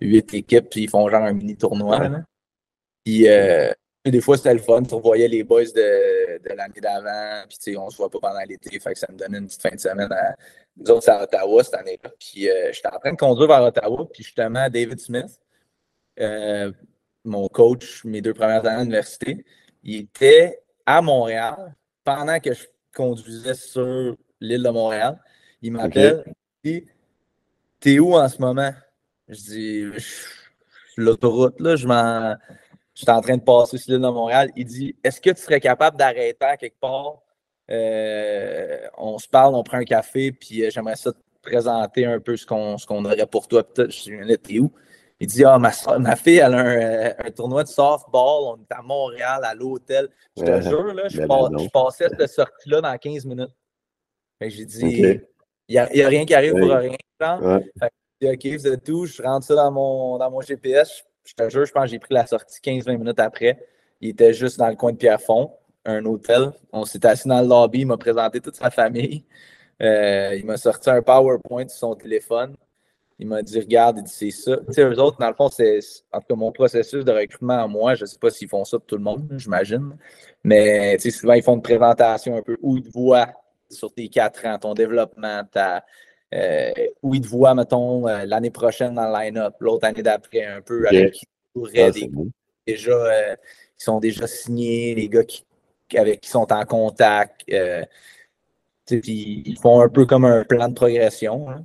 8 euh, équipes, puis ils font genre un mini tournoi. Puis, euh, des fois, c'était le fun. Tu revoyais les boys de, de l'année d'avant. Puis, on se voit pas pendant l'été. Fait que ça me donnait une petite fin de semaine à, nous autres, c'est à Ottawa cette année-là. Puis euh, j'étais en train de conduire vers Ottawa. Puis justement, David Smith, euh, mon coach, mes deux premières années à l'université, il était à Montréal pendant que je conduisais sur l'île de Montréal. Il m'appelle. Il dit T'es où en ce moment? Je dis L'autoroute, là, je m'en. J'étais en train de passer sur l'île de Montréal. Il dit Est-ce que tu serais capable d'arrêter à quelque part? Euh, on se parle, on prend un café, puis euh, j'aimerais ça te présenter un peu ce qu'on qu'on aurait pour toi. Je suis t'es où? Il dit Ah, ma, ma fille, elle a un, un, tournoi de softball, on est à Montréal, à l'hôtel. Je te jure, là, je, je, passais cette sortie-là dans 15 minutes. J'ai dit Il n'y a, a, rien qui arrive pour rien. Fait, OK, vous êtes tout. Je rentre ça dans mon, dans mon GPS. Je te jure, je pense que j'ai pris la sortie 15-20 minutes après. Il était juste dans le coin de Pierrefonds un hôtel. On s'est assis dans le lobby, il m'a présenté toute sa famille. Euh, il m'a sorti un PowerPoint sur son téléphone. Il m'a dit Regarde, il dit c'est ça. Tu sais, eux autres, dans le fond, c'est en tout cas mon processus de recrutement à moi, je ne sais pas s'ils font ça pour tout le monde, j'imagine. Mais tu sais, souvent, ils font une présentation un peu où ils te voient sur tes quatre ans, ton développement, ta, euh, où ils te voient, mettons, euh, l'année prochaine dans le line-up, l'autre année d'après, un peu avec qui pourraient déjà, euh, qui sont déjà signés, les gars qui, avec qui sont en contact. ils font un peu comme un plan de progression. Hein.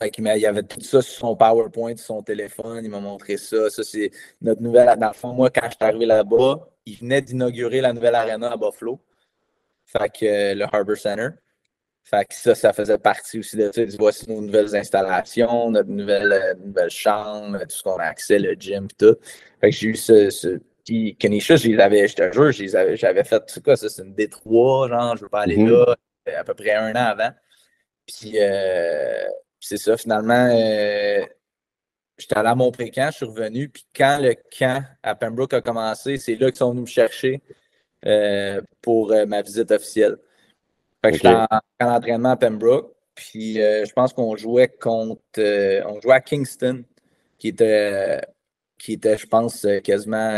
Il y avait tout ça sur son PowerPoint, sur son téléphone. Il m'a montré ça. Ça, c'est notre nouvelle. Dans le fond, moi, quand je suis arrivé là-bas, il venait d'inaugurer la nouvelle arena à Buffalo. Fait que le Harbor Center. Fait que ça, ça faisait partie aussi de ça. Voici nos nouvelles installations, notre nouvelle, euh, nouvelle chambre, tout ce qu'on a accès, le gym, tout. Fait que j'ai eu ce. ce puis Kenisha, je te jure, j'avais fait, c'est quoi ça, c'est une D3, genre, je veux pas aller mm-hmm. là, à peu près un an avant. Puis, euh, c'est ça, finalement, euh, j'étais allé à mon pré-camp, je suis revenu, puis quand le camp à Pembroke a commencé, c'est là qu'ils sont venus me chercher pour ma visite officielle. Fait que j'étais en, entraînement à Pembroke. Puis euh, je pense qu'on jouait contre. Euh, on jouait à Kingston, qui était, qui était je pense, euh, quasiment.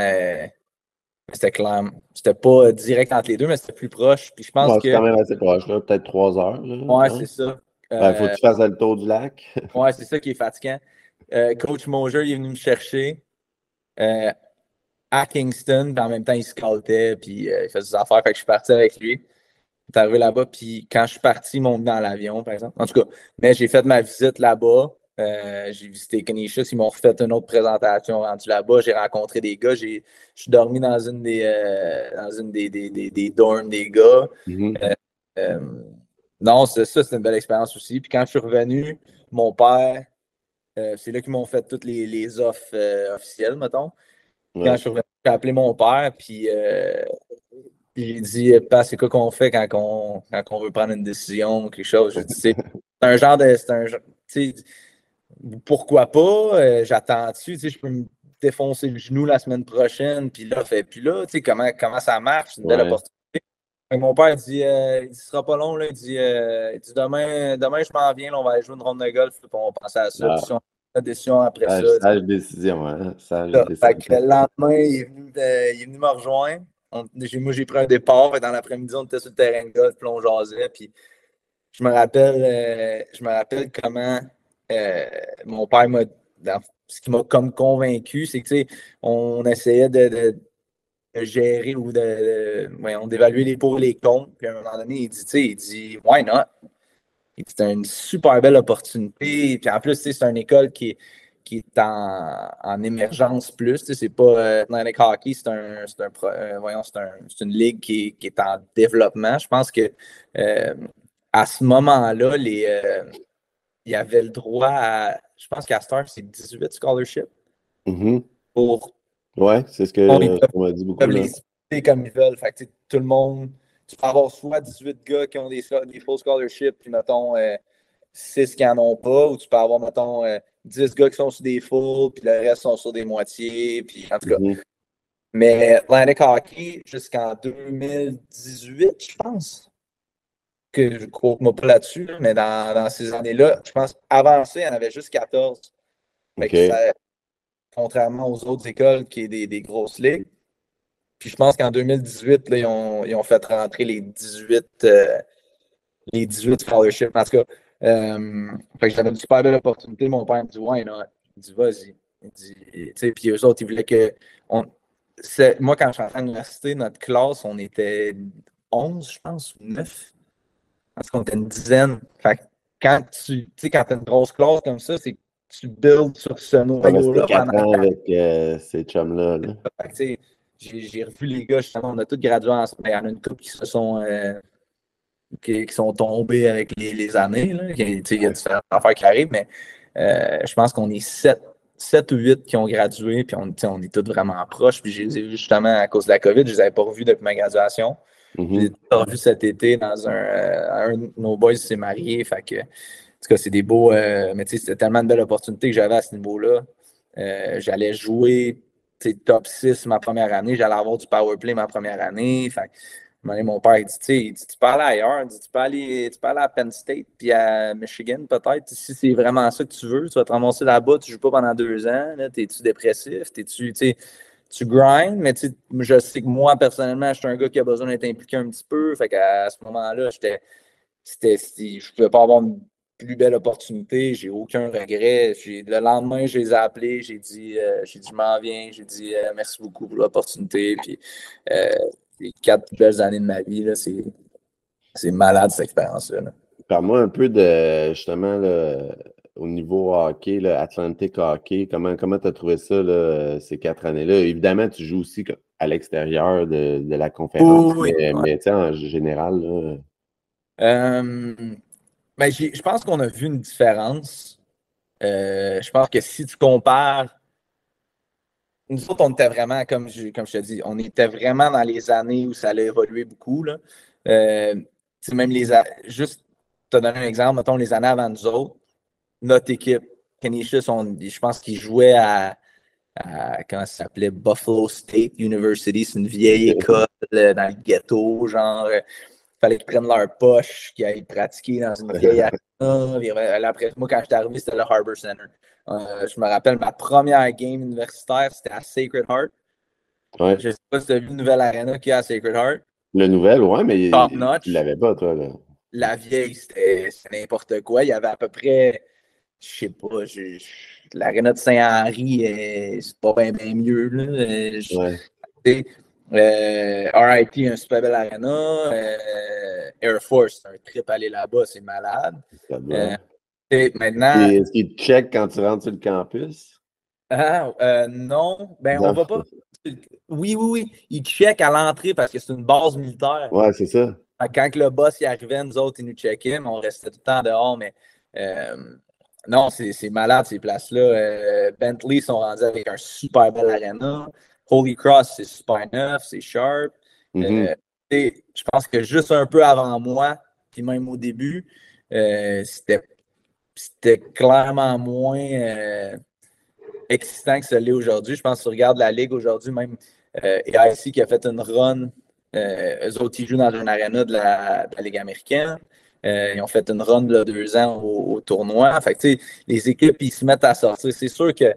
c'était clair. C'était pas direct entre les deux, mais c'était plus proche. Puis je pense que. C'est quand même assez proche. Peut-être trois heures. Là, ouais, c'est ça. Il faut que tu fasses le tour du lac. ouais, c'est ça qui est fatigant. Coach Moser, il est venu me chercher à Kingston, puis en même temps, il scoutait, puis il faisait ses affaires. Fait que je suis parti avec lui. J'étais arrivé là-bas, puis quand je suis parti, ils m'ont mis dans l'avion, par exemple. En tout cas, mais j'ai fait ma visite là-bas. Euh, j'ai visité Canisius, ils m'ont refait une autre présentation rendu là-bas. J'ai rencontré des gars. J'ai, je suis dormi dans une des, euh, dans une des, des, des, dorms des gars. Mm-hmm. Euh, non, c'est ça, c'est une belle expérience aussi. Puis quand je suis revenu, mon père, c'est là qu'ils m'ont fait toutes les, les offres officielles, mettons. Quand je suis revenu, j'ai appelé mon père, puis j'ai dit, c'est quoi qu'on fait quand on, quand on veut prendre une décision ou quelque chose. c'est un genre de. C'est un pourquoi pas? Euh, j'attends-tu? Je peux me défoncer le genou la semaine prochaine, puis là, fait, puis là, comment, comment ça marche? C'est une belle opportunité. Mon père dit, euh, il sera pas long, là, il dit, euh, il dit demain, demain, je m'en viens, on va aller jouer une ronde de golf, puis on va penser à ça. Ah. la décision après ça. Sage décision, hein. Sage décision. le lendemain, il est venu, il est venu me rejoindre moi, j'ai pris un départ. dans l'après-midi, on était sur le terrain de golf, puis on jasait. Puis je me rappelle, euh, je me rappelle comment euh, mon père m'a. Ce qui m'a comme convaincu, c'est que on essayait de, gérer ou de, d'évaluer les pour et les contre. Puis à un moment donné, il dit, il dit Why not? C'est une super belle opportunité. Puis en plus, c'est une école qui est qui est en, émergence plus. c'est pas euh, Atlantic Hockey, c'est un, un, euh, voyons, un, une ligue qui, qui, est en développement. Je pense que euh, à ce moment-là, les il y avait le droit à. Je pense qu'à Star, c'est 18 scholarships. Mm-hmm. Pour. Ouais, c'est ce qu'on m'a dit beaucoup. Les comme ils veulent. Fait que, tout le monde. Tu peux avoir soit 18 gars qui ont des, des full scholarships, puis mettons 6 qui n'en ont pas, ou tu peux avoir, mettons, 10 gars qui sont sur des full, puis le reste sont sur des moitiés, puis en tout cas. Mhm. Mais Atlantic Hockey, jusqu'en 2018, je pense, que je ne moi pas là-dessus, mais dans, ces années-là, je pense avancé, il y en avait juste 14. Contrairement aux autres écoles qui est des, grosses ligues. Puis je pense qu'en 2018, là, ils, ont, fait rentrer les 18, euh, les 18 scholarships. En tout cas, euh, j'avais une super belle opportunité. Mon père me dit Ouais, non. Il dit Vas-y. Puis eux autres, ils voulaient que. On, moi, quand je suis à l'université, notre classe, on était 11, je pense, ou 9. Parce qu'on était une dizaine. Fait quand tu quand as une grosse classe comme ça, c'est que tu builds sur ce noyau-là. pendant avec euh, ces chums-là. J'ai revu les gars, justement, on a tous gradué ensemble. Il y en a une couple qui se sont. Euh, qui, sont tombés avec les, années. Là. Il, y a différentes affaires qui arrivent, mais euh, je pense qu'on est 7, 7 ou 8 qui ont gradué, puis on, on est tous vraiment proches. Puis je les ai vus justement à cause de la COVID, je ne les avais pas revus depuis ma graduation. Mm-hmm. Je les ai revus cet été dans un. Euh, un de nos boys s'est marié. Fait que, tout cas, c'est des beaux. Euh, mais c'était tellement de belles opportunités que j'avais à ce niveau-là. J'allais jouer top 6 ma première année. J'allais avoir du power play ma première année. Fait mon père, il dit, tu peux aller ailleurs, dit, tu, peux aller, tu peux aller à Penn State puis à Michigan peut-être. Si c'est vraiment ça que tu veux, tu vas te ramasser là-bas, tu joues pas pendant deux ans, t'es-tu dépressif, t'es-tu, tu grindes, mais je sais que moi, personnellement, je suis un gars qui a besoin d'être impliqué un petit peu. Fait qu'à ce moment-là, j'étais, je ne pouvais pas avoir une plus belle opportunité. J'ai aucun regret. le lendemain, je les ai appelés. J'ai dit, euh, j'ai dit, je m'en viens. J'ai dit, euh, merci beaucoup pour l'opportunité. Puis, euh, les quatre plus belles années de ma vie, là, c'est, c'est malade cette expérience-là. Parle-moi un peu de, justement, au niveau hockey, Atlantic Hockey. Comment tu as trouvé ça ces quatre années-là? Évidemment, tu joues aussi à l'extérieur de, la conférence, mais, en général. Ben, je pense qu'on a vu une différence. Euh, je pense que si tu compares, nous autres, on était vraiment, comme je, comme je te dis, on était vraiment dans les années où ça allait évoluer beaucoup. Là. Euh, même les juste te donner un exemple, mettons les années avant nous autres, notre équipe, Canisius, je pense qu'ils jouaient à, comment ça s'appelait, Buffalo State University. C'est une vieille école dans le ghetto, genre fallait qu'ils prennent leur poche, qu'ils aillent pratiquer dans une vieille arena. Après, moi, quand j'étais arrivé, c'était le Harbor Center. Euh, je me rappelle, ma première game universitaire, c'était à Sacred Heart. Ouais. Je ne sais pas si tu as vu le nouvel arena qu'il y a à Sacred Heart. Le nouvel, ouais, mais Top tu ne l'avais pas, toi. Là. La vieille, c'était n'importe quoi. Il y avait à peu près, je sais pas, l'aréna de Saint-Henri, c'est pas bien mieux. Là. Ouais. Euh, RIT, un super bel arena. Euh, Air Force, un trip aller là-bas, c'est malade. Euh, et maintenant. Est-ce qu'ils te checkent quand tu rentres sur le campus? Ah, non. Ben, on va pas. Oui, oui, oui. Ils checkent à l'entrée parce que c'est une base militaire. Ouais, c'est ça. Quand le boss y arrivait, nous autres, ils nous checkaient, mais on restait tout le temps dehors. Mais non, c'est malade ces places-là. Bentley sont rendus avec un super bel arena. Holy Cross, c'est super neuf, c'est sharp. Mm-hmm. Euh, je pense que juste un peu avant moi, puis même au début, euh, c'était clairement moins euh, excitant que ce l'est aujourd'hui. Je pense que tu regardes la Ligue aujourd'hui, même AIC qui a fait une run, eux autres, ils jouent dans une arena de la, Ligue américaine. ils ont fait une run de deux ans au, tournoi. Fait les équipes, ils se mettent à sortir. C'est sûr que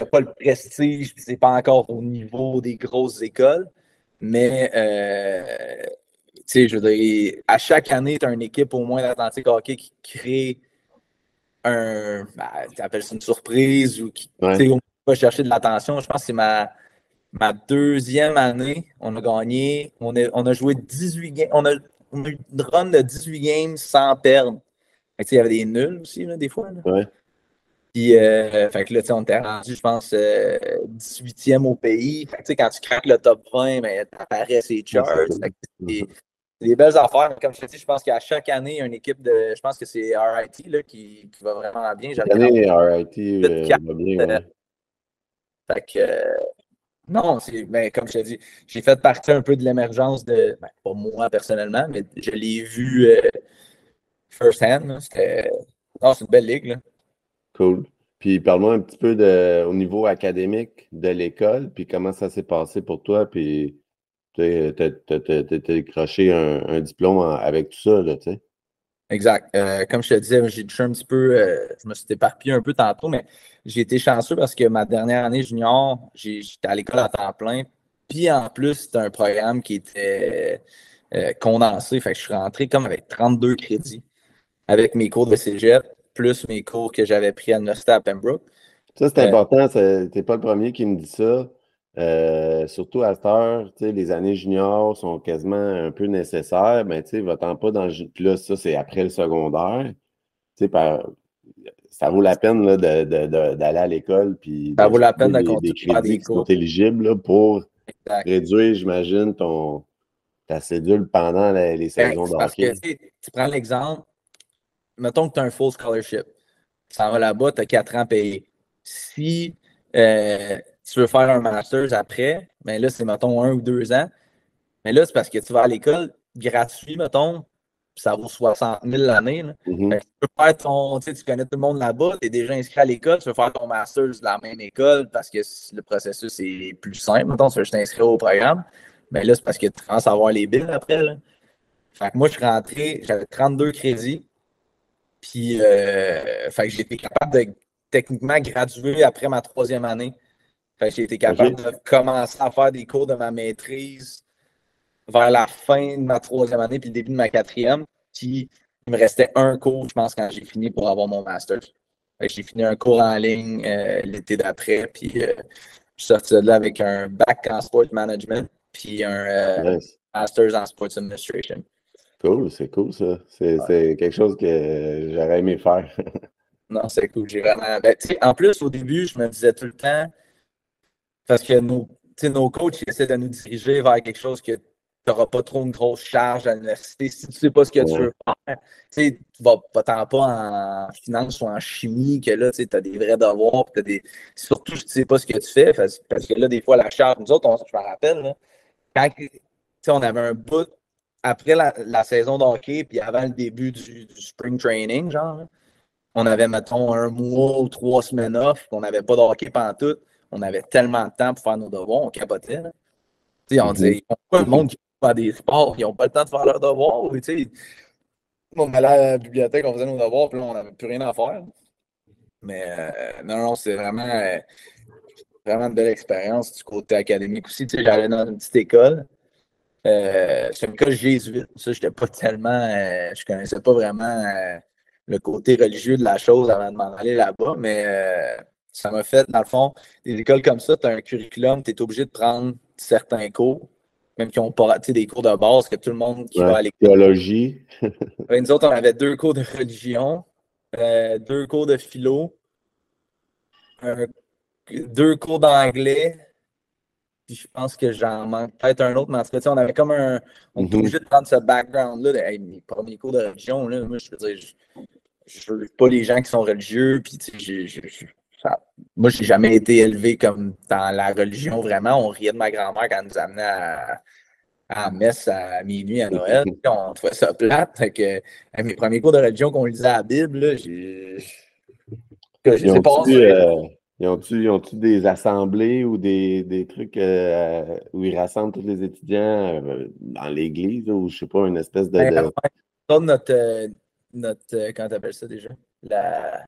n'a pas le prestige, puis c'est pas encore au niveau des grosses écoles. Mais, euh, tu sais, je veux dire, à chaque année, tu as une équipe au moins d'Atlantique Hockey qui crée un. Ben, tu appelles ça une surprise ou qui va chercher de l'attention. Je pense que c'est ma, ma deuxième année. On a gagné. On a, on a joué 18 games. On a, on a eu une run de 18 games sans perdre. Il y avait des nuls aussi, là, des fois. Ouais. Puis, euh, fait que là, on était rendu, je pense, 18e euh, au pays. Fait que, quand tu craques le top 20, ben, t'apparais ces charts. C'est des belles affaires. Comme je te dis, je pense qu'à chaque année, il y a une équipe de. Je pense que c'est RIT là, qui, qui, va vraiment bien. Chaque année, RIT euh, va bien. Fait que. non, c'est, ben, comme je te dis, j'ai fait partie un peu de l'émergence de. Ben, pas moi personnellement, mais je l'ai vu first hand. C'était. Non, c'est une belle ligue. Là. Cool. Puis parle-moi un petit peu de, au niveau académique de l'école, puis comment ça s'est passé pour toi, puis tu as décroché un, diplôme avec tout ça, là, tu sais. Exact. Euh, comme je te disais, j'ai touché un petit peu, euh, je me suis éparpillé un peu tantôt, mais j'ai été chanceux parce que ma dernière année junior, j'étais à l'école à temps plein. Puis en plus, c'était un programme qui était euh, condensé. Fait que je suis rentré comme avec 32 crédits avec mes cours de cégep plus mes cours que j'avais pris à l'université à Pembroke. Ça, c'est important. Tu n'es pas le premier qui me dit ça. Euh, surtout à cette heure, les années juniors sont quasiment un peu nécessaires. Mais tu va-t'en pas dans le. Puis là, ça, c'est après le secondaire. Par, ça vaut la peine d'aller à l'école. Puis ça vaut la peine de des, crédits des cours. éligibles pour réduire, j'imagine, ton ta cédule pendant les, les ben, saisons que tu prends l'exemple, mettons que tu as un full scholarship. Tu s'en vas là-bas, tu as quatre ans payés. Si euh, tu veux faire un master's après, mais ben là, c'est, mettons, un ou deux ans. Mais là, c'est parce que tu vas à l'école gratuit, mettons, ça vaut 60 000 l'année. Mm-hmm. tu peux faire ton, tu, sais, tu connais tout le monde là-bas, tu es déjà inscrit à l'école, tu veux faire ton master's de la même école parce que le processus est plus simple. Mettons, tu veux juste t'inscrire au programme. Mais là, c'est parce que tu commences à avoir les billes après. Là. Fait que moi, je suis rentré, j'avais 32 crédits. Puis, euh, fait que j'étais capable de techniquement graduer après ma troisième année. Fait que j'ai été capable de commencer à faire des cours de ma maîtrise vers la fin de ma troisième année puis le début de ma quatrième. Puis, il me restait un cours, je pense, quand j'ai fini pour avoir mon master. J'ai fini un cours en ligne euh, l'été d'après, puis euh, je suis sorti de là avec un bac en sport management, puis un euh, master's en sports administration. Cool, c'est cool ça. C'est quelque chose que j'aurais aimé faire. non, c'est cool. J'ai vraiment. Ben, en plus, au début, je me disais tout le temps, parce que nos, nos coachs essaient de nous diriger vers quelque chose que tu n'auras pas trop une grosse charge à l'université. Si tu ne sais pas ce que tu veux faire, tu ne vas pas pas en finance ou en chimie, que là, tu as des vrais devoirs, as des... surtout tu ne sais pas ce que tu fais, parce, que là, des fois, la charge, nous autres, on, je me rappelle, quand on avait un bout après la, saison d'hockey, puis avant le début du, spring training, genre, on avait, mettons, un mois ou trois semaines off, on n'avait pas de hockey pendant tout. On avait tellement de temps pour faire nos devoirs, on capotait. Là. On mm-hmm. disait, il y a pas le monde qui faire des sports, ils n'ont pas le temps de faire leurs devoirs. Tu sais, on allait à la bibliothèque, on faisait nos devoirs, puis là, on n'avait plus rien à faire. Mais euh, non, non, c'est vraiment, euh, vraiment une belle expérience du côté académique aussi. Tu sais, j'allais dans une petite école. Euh, c'est une école jésuite. Ça, j'étais pas tellement. Euh, je connaissais pas vraiment le côté religieux de la chose avant de m'en aller là-bas, mais ça m'a fait, dans le fond, des écoles comme ça, tu as un curriculum, tu es obligé de prendre certains cours même qui ont pas des cours de base, que tout le monde qui va à l'école. Théologie. nous autres, on avait deux cours de religion, euh, deux cours de philo, deux cours d'anglais. Puis je pense que j'en manque peut-être un autre, mais en tout cas, on avait comme un. On était mm-hmm. obligé de prendre ce background-là. De, mes premiers cours de religion, là, moi, je veux dire, je ne veux pas les gens qui sont religieux, puis je, moi, je n'ai jamais été élevé comme dans la religion, vraiment. On riait de ma grand-mère quand elle nous amenait à, à messe à minuit à Noël. on trouvait ça plate. que, mes premiers cours de religion qu'on lisait à la Bible, j'ai. Ils ont-tu euh, des assemblées ou des, trucs euh, où ils rassemblent tous les étudiants euh, dans l'église ou je sais pas, une espèce de. Ben, notre, notre, comment t'appelles ça déjà? La,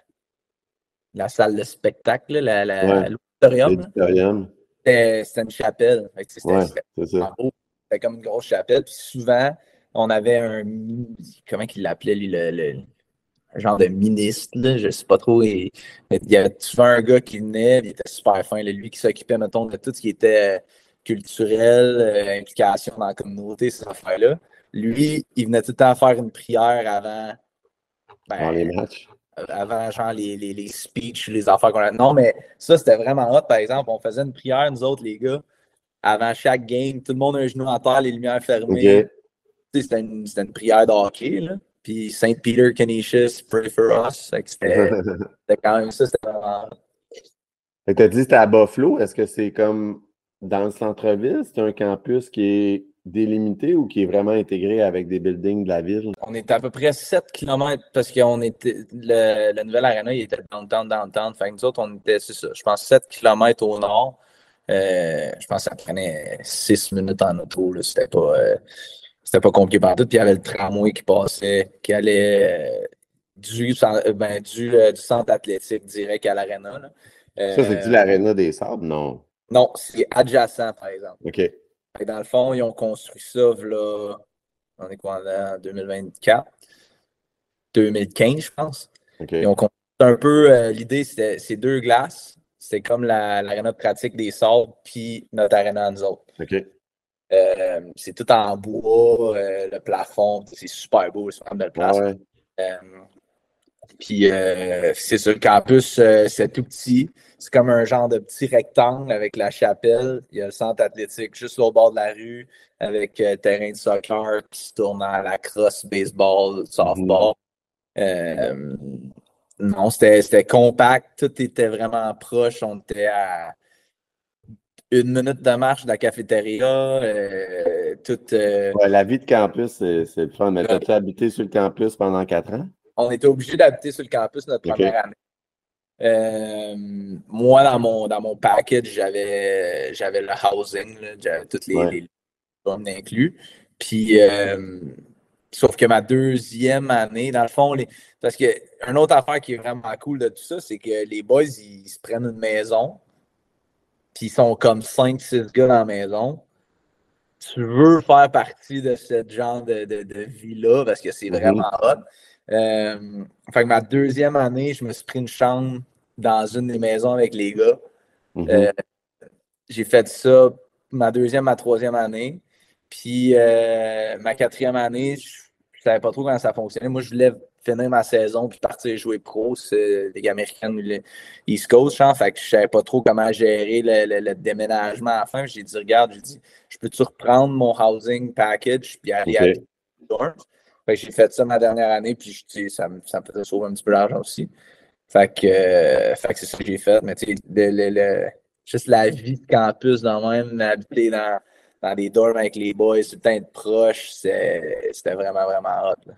la salle de spectacle, l'auditorium. C'était une chapelle. C'était comme une grosse chapelle. Puis souvent, on avait un. Comment il l'appelait, lui, le, genre de ministre, je ne sais pas trop. il y avait souvent un gars qui venait, il était super fin, lui qui s'occupait, mettons, de tout ce qui était culturel, euh, implication dans la communauté, ces affaires-là. Lui, il venait tout le temps faire une prière avant. Ben, les matchs avant genre les, les, les speeches, les affaires qu'on a. Non, mais ça, c'était vraiment hot, par exemple. On faisait une prière, nous autres, les gars, avant chaque game. Tout le monde a un genou en terre, les lumières fermées. C'était une, une, prière de hockey, là. Puis Saint Peter Canisius, pray for us. C'était quand même ça, c'était vraiment. Tu as dit que c'était à Buffalo. Est-ce que c'est comme dans le centre-ville? C'est un campus qui est délimité ou qui est vraiment intégré avec des buildings de la ville? On était à peu près 7 km parce que était le, la nouvelle arena il était downtown, downtown. Fait que nous autres, on était, ça, je pense 7 km au nord. Euh, je pense que ça prenait 6 minutes en auto. C'était pas, euh, c'était pas compliqué partout. Puis il y avait le tramway qui passait, qui allait euh, du, ben, du, du, centre athlétique direct à l'arena. ça, c'est-tu l'arena des sables? Non? Non, c'est adjacent, par exemple. OK dans le fond, ils ont construit ça, là, on est quoi, en 2024? 2015, je pense. Ils ont construit un peu, euh, l'idée, c'était c'est deux glaces. C'est comme l'aréna la, de pratique des sables, puis notre aréna à nous autres. Euh, c'est tout en bois, euh, le plafond, c'est super beau, c'est vraiment belle place. puis c'est sur le campus, c'est tout petit. C'est comme un genre de petit rectangle avec la chapelle. Il y a le centre athlétique juste au bord de la rue avec euh, terrain de soccer qui se tourne à la crosse, baseball, softball. Euh, non, c'était compact. Tout était vraiment proche. On était à une minute de marche de la cafétéria. Euh, la vie de campus, c'est le fun. Mais as-tu habité sur le campus pendant quatre ans? On était obligé d'habiter sur le campus notre première année. Euh, moi, dans mon, dans mon package, j'avais, j'avais le housing, j'avais toutes les, dorm inclus. Puis, euh, sauf que ma deuxième année, dans le fond, les, parce que une autre affaire qui est vraiment cool de tout ça, c'est que les boys, ils, se prennent une maison, puis ils sont comme 5-6 gars dans la maison. Tu veux faire partie de ce genre de, de, vie-là parce que c'est mhm. vraiment hot. Euh, fait que ma deuxième année, je me suis pris une chambre dans une des maisons avec les gars. Mhm. Euh, j'ai fait ça ma deuxième, ma troisième année. Puis euh, ma quatrième année, je ne savais pas trop comment ça fonctionnait. Moi, je voulais finir ma saison puis partir jouer pro. C'est Ligue américaine, East Coast, genre. Fait que je savais pas trop comment gérer le, déménagement à la fin. J'ai dit, regarde, j'ai dit, je peux-tu reprendre mon housing package puis aller à dorms? j'ai fait ça ma dernière année, puis ça, me, ça me faisait sauver un petit peu d'argent aussi. Fait que, euh, fait que c'est ça que j'ai fait. Mais tu sais, le, juste la vie de campus dans même, habiter dans, dans des dorms avec les boys, tout le temps être proche, c'était vraiment, vraiment hot.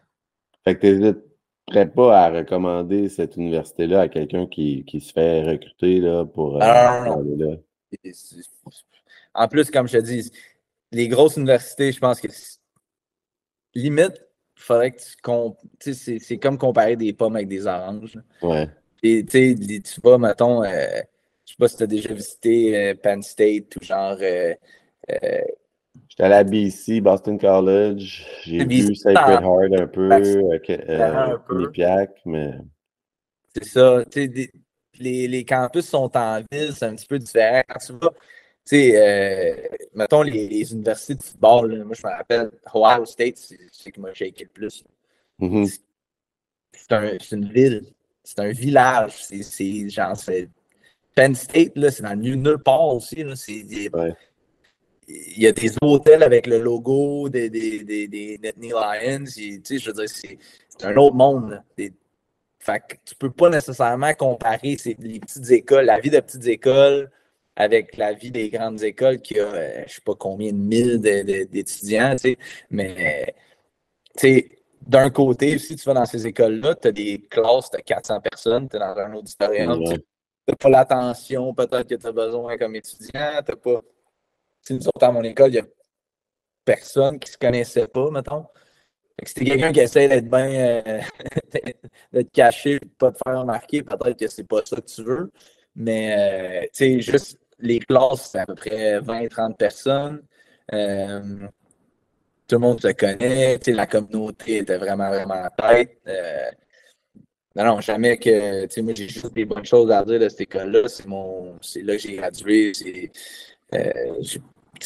Fait que n'hésiterais pas à recommander cette université-là à quelqu'un qui, qui, se fait recruter là, pour euh, aller là? En plus, comme je te dis, les grosses universités, je pense que limite, il faudrait que tu c'est comme comparer des pommes avec des oranges. Ouais. Et tu vas, mettons, euh, je sais pas si tu as déjà visité euh, Penn State ou genre. Euh, euh, J'étais à la BC, Boston College. J'ai vu Sacred Heart un peu, euh, Quinnipiac, mais. C'est ça. Les, les, campus sont en ville, c'est un petit peu différent. Quand tu vas, tu sais, mettons les, les, universités de football, moi je me rappelle, Ohio State, c'est ce qui m'a shaké le plus. Mm-hmm. C'est un, une ville c'est un village. C'est genre, c'est. Penn State, là, c'est dans le milieu de nulle part aussi. Là, Il y a des hôtels avec le logo des, des, des, des Nittany Lions. tu sais, je veux dire, c'est un autre monde. Des, fait que tu peux pas nécessairement comparer les petites écoles, la vie de petites écoles avec la vie des grandes écoles qui a, euh, je sais pas combien de mille d'étudiants, tu sais, mais tu sais, d'un côté, si tu vas dans ces écoles-là, tu as des classes de 400 personnes, tu es dans un auditorium, tu n'as pas l'attention peut-être que tu as besoin comme étudiant, tu pas. Si nous autres, à mon école, il n'y a personne qui ne se connaissait pas, mettons. Si tu quelqu'un qui essaie d'être bien, euh, d'être caché, de pas te faire remarquer, peut-être que c'est pas ça que tu veux. Mais, euh, tu sais, juste les classes, c'est à peu près 20-30 personnes. Euh, tout le monde se connaît, la communauté était vraiment, vraiment en tête. Euh, non, non, jamais que, tu sais, moi, j'ai juste des bonnes choses à dire de cette école-là. C'est mon, c'est là que j'ai gradué. C'est,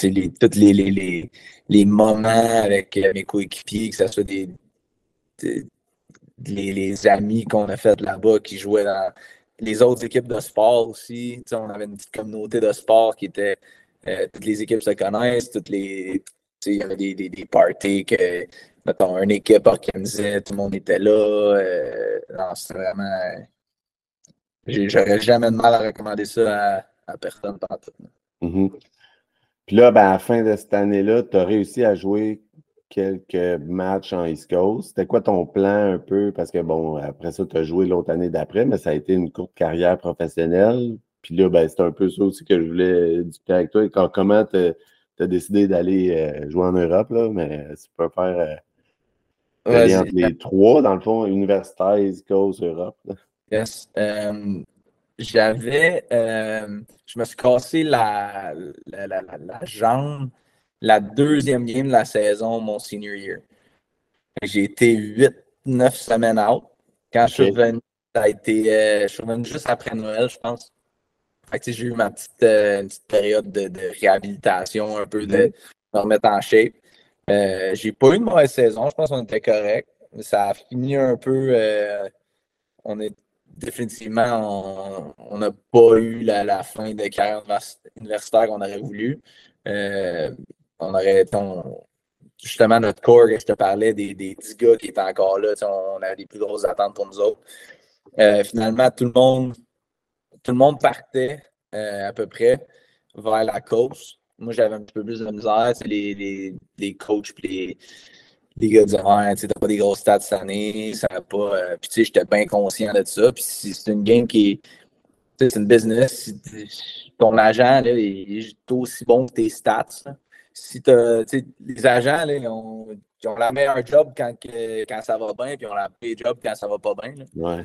les, tous les, les, les, moments avec euh, mes coéquipiers, que ce soit des, les, les, amis qu'on a fait là-bas qui jouaient dans les autres équipes de sport aussi. on avait une petite communauté de sport qui était, toutes les équipes se connaissent, toutes les, il y avait des, des, des, parties que, mettons, une équipe organisait, tout le monde était là. Euh, c'est vraiment. J'aurais jamais de mal à recommander ça à, à personne partout. Mm-hmm. Puis là, ben, à la fin de cette année-là, tu as réussi à jouer quelques matchs en East Coast. C'était quoi ton plan un peu? Parce que bon, après ça, tu as joué l'autre année d'après, mais ça a été une courte carrière professionnelle. Puis là, ben, c'est un peu ça aussi que je voulais discuter avec toi. comment tu as décidé d'aller euh, jouer en Europe, là, mais tu peux faire euh, les trois, dans le fond, universitaire, East Coast, Europe. Yes. Euh, j'avais. je me suis cassé la, la, la, la, jambe la deuxième game de la saison, mon senior year. J'ai été 8-9 semaines out. Quand je suis revenu, ça a été. je suis revenu juste après Noël, je pense j'ai eu ma petite, euh, petite période de, réhabilitation, un peu de, me remettre en shape. Euh, j'ai pas eu une mauvaise saison, je pense qu'on était correct. Ça a fini un peu. Euh, on est définitivement, on n'a pas eu la, fin de carrière universitaire qu'on aurait voulu. on aurait, justement, notre corps, je te parlais des, des 10 gars qui étaient encore là, on avait des plus grosses attentes pour nous autres. finalement, tout le monde tout le monde partait euh, à peu près vers la course. Moi, j'avais un petit peu plus de misère. Les, les, les coachs les, les gars disaient Ouais, tu n'as pas des grosses stats cette année, ça va pas. Euh, puis, tu sais, j'étais bien conscient de ça. Puis, c'est une game qui C'est une business. Ton agent, là, il est aussi bon que tes stats. si les agents, là, ils, ont, ils, ont, la meilleure job quand, quand ça va bien, puis ils ont la pire job quand ça va pas bien. Ouais.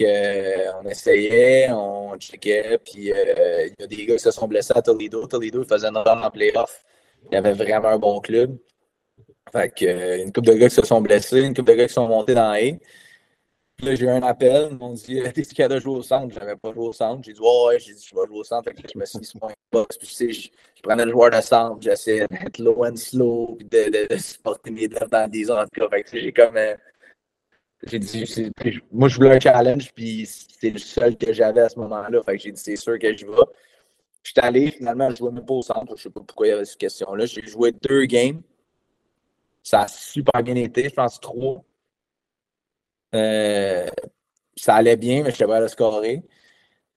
Euh, on essayait, on checkait, puis euh, il y a des gars qui se sont blessés à Toledo. Toledo, ils faisaient une run en playoff. Il y avait vraiment un bon club. Fait euh, une couple de gars qui se sont blessés, une couple de gars qui sont montés dans A. Puis là, j'ai eu un appel, ils m'ont dit T'es capable de jouer au centre? J'avais pas joué au centre. J'ai dit Ouais, j'ai dit Je vais jouer au centre. Fait que je me suis mis sur mon box. Puis tu sais, je, prenais le joueur de centre, j'essayais d'être low and slow, puis de, de, supporter mes devs dans des zones. Fait que j'ai comme. J'ai dit, moi, je voulais un challenge, puis c'est le seul que j'avais à ce moment-là. Fait que j'ai dit, c'est sûr que je vais. Je suis allé, finalement, je jouais même pas au centre. Je sais pas pourquoi il y avait cette question-là. J'ai joué deux games. Ça a super bien été, je pense trois. Euh, ça allait bien, mais je savais le scorer.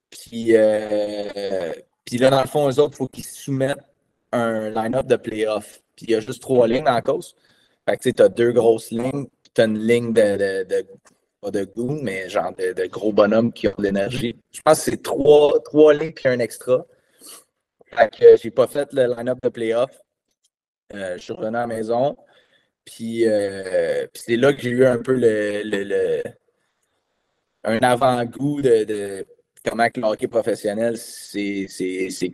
Puis, euh, puis là, dans le fond, eux autres, il faut qu'ils soumettent un line-up de playoff. Puis il y a juste trois lignes dans la cause. Fait que tu as deux grosses lignes tu une ligne de, de, pas de goût, mais genre de, gros bonhommes qui ont de l'énergie. Je pense que c'est trois, trois lignes puis un extra. Fait que j'ai pas fait le line-up de playoff. Euh, je suis revenu à la maison. Puis, euh, puis c'est là que j'ai eu un peu le, le, un avant-goût de, comment que le hockey professionnel, c'est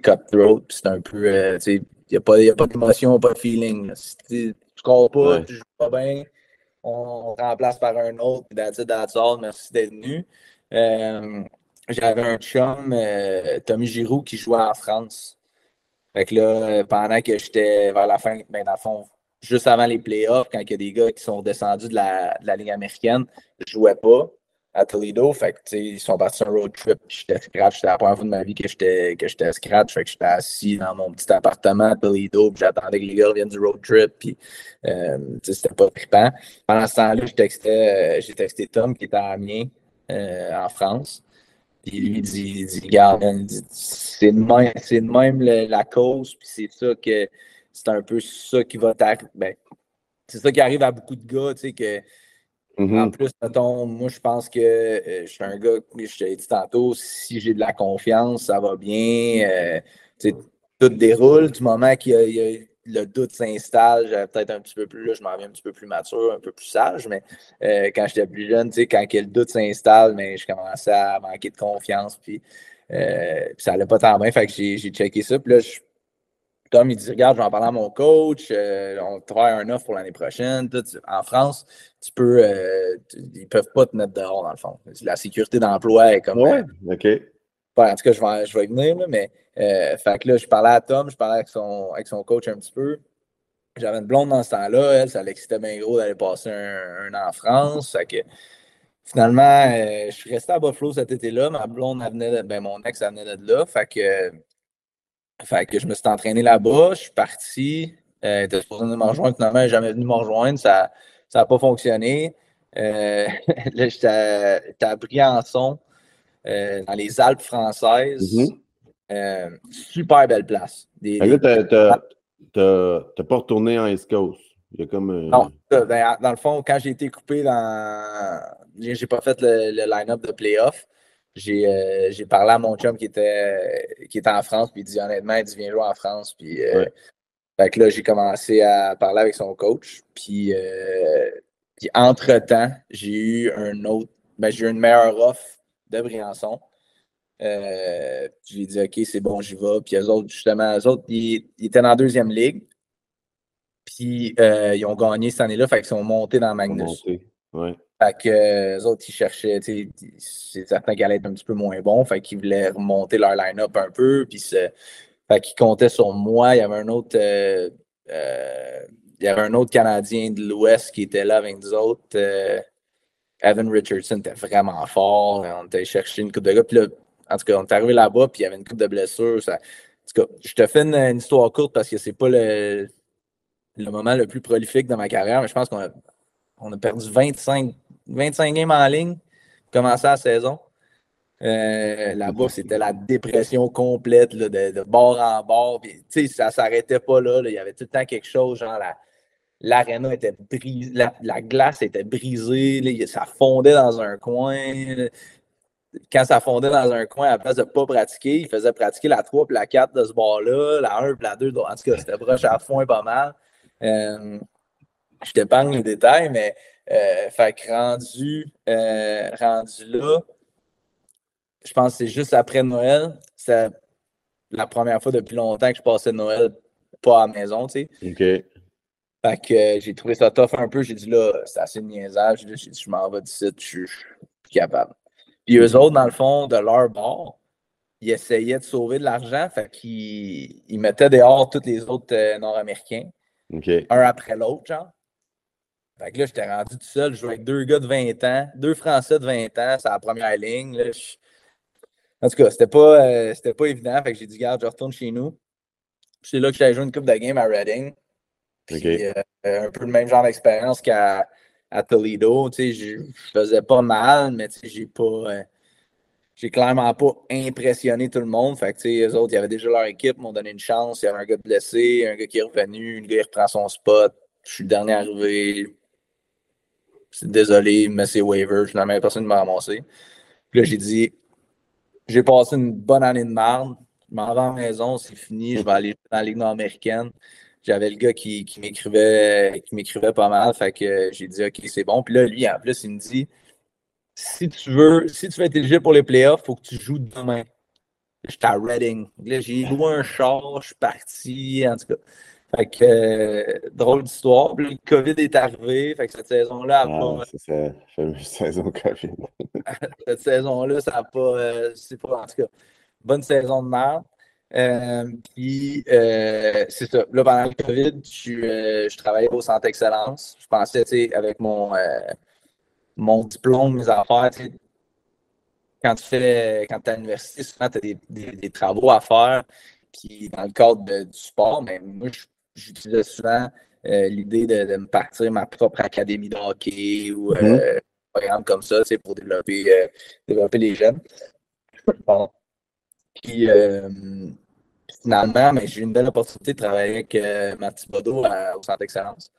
cutthroat. C'est un peu. Euh, il n'y a pas, pas d'émotion, pas de feeling. Tu ne pas, tu joues pas bien on remplace par un autre, that's it, that's all, merci d'être venu. Euh, j'avais un chum, euh, Tommy Giroux, qui jouait en France. Fait que là, pendant que j'étais vers la fin, ben, dans le fond, juste avant les playoffs, quand il y a des gars qui sont descendus de la, la Ligue américaine, je jouais pas à Toledo. Fait que, ils sont partis sur un road trip. J'étais scratch. C'était la première fois de ma vie que j'étais, que j'étais scratch. Fait que j'étais assis dans mon petit appartement à Toledo. j'attendais que les gars reviennent du road trip. Puis, euh, c'était pas trippant. Pendant ce temps-là, j'ai texté, j'ai texté Tom qui était à Amiens, euh, en France. Puis lui, il dit, c'est de même, même la cause. Puis c'est ça que c'est un peu ça qui va t'arriver. Ben, c'est ça qui arrive à beaucoup de gars, tu sais, que en mm-hmm. plus, mettons, moi, je pense que euh, je suis un gars, je t'ai dit tantôt, si j'ai de la confiance, ça va bien. Euh, tout déroule du moment qu'il y, a le doute s'installe. J'avais peut-être un petit peu plus, là, je m'en viens un petit peu plus mature, un peu plus sage, mais euh, quand j'étais plus jeune, quand le doute s'installe, mais je commençais à manquer de confiance. Puis, ça n'allait pas tant bien. Fait que j'ai checké ça. Puis là, je Tom, il dit Regarde, je vais en parler à mon coach, euh, on va faire un offre pour l'année prochaine. en France, tu peux, euh, ils ne peuvent pas te mettre dehors, dans le fond. La sécurité d'emploi est comme. Ouais, OK. en tout cas, je vais, je vais y venir, mais euh, fait que là, je parlais à Tom, je parlais avec son, avec son coach un petit peu. J'avais une blonde dans ce temps-là, elle, ça l'excitait bien gros d'aller passer un, an en France. Fait que finalement, je suis resté à Buffalo cet été-là. Ma blonde, venait ben, mon ex, elle venait de là. Fait que fait que je me suis entraîné là-bas, je suis parti. Euh, était supposé me rejoindre, finalement, elle n'est jamais venu me rejoindre, ça n'a pas fonctionné. Euh, là, j'étais à Briançon, euh, dans les Alpes françaises. Mm-hmm. Euh, super belle place. Des, là, tu n'as pas retourné en East Coast. Il y a comme, Non, ben, dans le fond, quand j'ai été coupé dans. J'ai pas fait le, le line-up de playoff. Euh, j'ai parlé à mon chum qui était, qui était en France, puis il dit honnêtement, il dit viens jouer en France. Puis, euh, fait que là, j'ai commencé à parler avec son coach. Puis, euh, puis entre-temps, j'ai eu un autre, ben, j'ai eu une meilleure offre de Briançon. j'ai dit OK, c'est bon, j'y vais. Puis eux autres, justement, eux autres, ils, étaient dans la deuxième ligue. Puis ils ont gagné cette année-là, fait qu'ils sont montés dans Magnus. Ouais. Fait que euh, autres, ils cherchaient, c'est certain qu'elle allait être un petit peu moins bon. Fait qu'ils voulaient remonter leur line-up un peu. Puis fait qu'ils comptaient sur moi. Il y avait un autre. Euh, euh, il y avait un autre Canadien de l'Ouest qui était là avec nous autres. Evan Richardson était vraiment fort. On était chercher une coupe de gars. Puis là, en tout cas, on est arrivé là-bas, puis il y avait une coupe de blessures. En tout cas, je te fais une, histoire courte parce que c'est pas le, moment le plus prolifique de ma carrière, mais je pense qu'on a, on a perdu 25 25 games en ligne, commencer la saison. Euh, là-bas, c'était la dépression complète de, bord en bord. Ça ne s'arrêtait pas là, Il y avait tout le temps quelque chose, genre l'aréna était brisée, la, glace était brisée, ça fondait dans un coin. quand ça fondait dans un coin, à la place de ne pas pratiquer, il faisait pratiquer la 3 et la 4 de ce bord-là, la 1 et la 2. En tout cas, c'était broche à fond pas mal. Euh, je t'épargne les détails, mais euh, fait que rendu, euh, rendu là, je pense que c'est juste après Noël. C'est la première fois depuis longtemps que je passais Noël pas à la maison, tu sais. OK. Fait que euh, j'ai trouvé ça tough un peu. J'ai dit là, c'est assez niaisage. J'ai dit, je m'en vais d'ici, je suis capable. Puis eux autres, dans le fond, de leur bord, ils essayaient de sauver de l'argent. Fait qu'ils ils mettaient dehors tous les autres Nord-Américains. Un après l'autre, genre. Fait que là, j'étais rendu tout seul. Je jouais avec deux gars de 20 ans, deux Français de 20 ans, c'est la première ligne. Là, je... En tout cas, c'était pas, euh, c'était pas évident. Fait que j'ai dit, garde, je retourne chez nous. C'est là que j'allais jouer une coupe de game à Reading. Puis, euh, un peu le même genre d'expérience qu'à à Toledo. Tu sais, je, je faisais pas mal, mais tu sais, j'ai pas. euh, j'ai clairement pas impressionné tout le monde. Fait que, tu sais, eux autres, il y avait déjà leur équipe, m'ont donné une chance. Il y avait un gars blessé, un gars qui est revenu, un gars qui reprend son spot. Je suis le dernier arrivé. Désolé, mais c'est waiver. Je la meilleure personne m'a ramassé. Puis là, j'ai dit, j'ai passé une bonne année de marde. Je m'en vais à la maison, c'est fini. Je vais aller dans la Ligue nord-américaine. J'avais le gars qui, qui m'écrivait qui m'écrivait pas mal. Fait que j'ai dit, OK, c'est bon. Puis là, lui, en plus, il me dit, si tu veux, si tu veux être éligible pour les playoffs, il faut que tu joues demain. J'étais à Reading. Là, j'ai loué un char, je suis parti, en tout cas. Fait que, euh, drôle d'histoire. Puis le COVID est arrivé. Fait que cette saison-là, Ah, pas- c'est ça. Fameuse saison COVID. cette saison-là, ça n'a pas. euh, c'est pas, en tout cas, bonne saison de merde. Euh, puis, euh, c'est ça. Là, pendant le COVID, je, euh, je travaillais au Centre Excellence. Je pensais, tu sais, avec mon, euh, mon diplôme, mes affaires, tu sais, quand tu fais, quand tu es à l'université, souvent, tu as des, des- des travaux à faire. Puis, dans le cadre de- du sport, mais moi, je- j'utilisais souvent euh, l'idée de, de me partir ma propre académie de hockey ou euh, un programme comme ça, sais, pour développer, euh, développer les jeunes. Pardon. Puis, euh, finalement, mais j'ai eu une belle opportunité de travailler avec euh, Mathieu à- au Centre Excellence.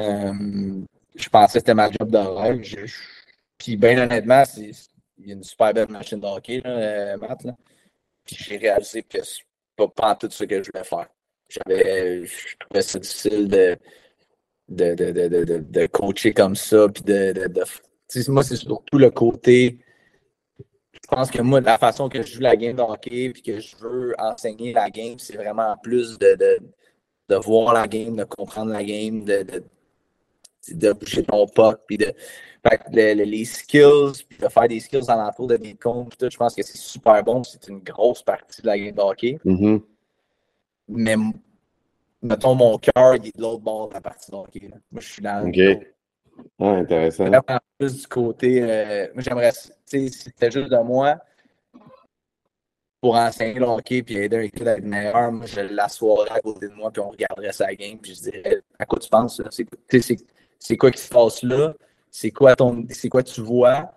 Euh, je pensais que c'était ma job de rêve. Je- je- Puis, bien honnêtement, c'est il y a une super belle machine de hockey, là, euh, Matt. Là. Puis, j'ai réalisé que c'est pas, pas tout ce que je voulais faire. J'avais, je trouvais ça difficile de, de, de, de, de, coacher comme ça. Puis de, moi, c'est surtout le côté. Je pense que moi, la façon que je joue la game de hockey puis que je veux enseigner la game, c'est vraiment plus de, voir la game, de comprendre la game, de, de, bouger ton puck, puis de. Les skills, puis de faire des skills dans l'entour de des comptes, je pense que c'est super bon. C'est une grosse partie de la game de. Mais mettons, mon cœur, il est de l'autre bord de la partie de hockey. là. Moi, je suis dans OK. le Ah, intéressant. vraiment plus du côté. euh, moi, j'aimerais, tu sais, si c'était juste de moi pour enseigner le hockey puis aider un équipe à être meilleur, moi, je l'assoirais à côté de moi puis on regarderait sa game puis je dirais à quoi tu penses là? C'est, tu sais, c'est, c'est quoi qui se passe là? C'est quoi ton c'est quoi tu vois?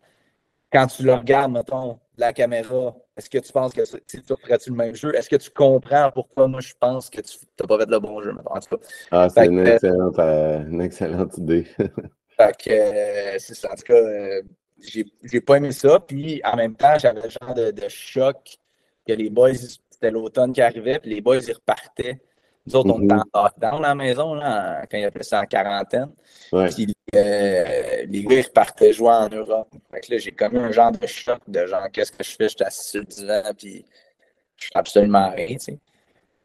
Quand tu le regardes, mettons, la caméra, est-ce que tu penses que c'est- tu ferais-tu le même jeu? Est-ce que tu comprends pourquoi moi je pense que tu n'as pas fait le bon jeu? En tout cas, Ah, c'est une excellente, euh, une excellente idée. Fait que euh, c'est ça. En tout cas, euh, j'ai pas aimé ça. Puis en même temps, j'avais le genre de, de choc que les boys, c'était l'automne qui arrivait, puis les boys, ils repartaient. Nous autres, on était en lockdown à la maison, là, quand ils appelaient ça en quarantaine. Ouais. Puis euh, les gars, ils jouer en Europe. Fait que là, j'ai comme eu un genre de choc de genre, qu'est-ce que je fais? J'étais assis sur puis je fais absolument rien.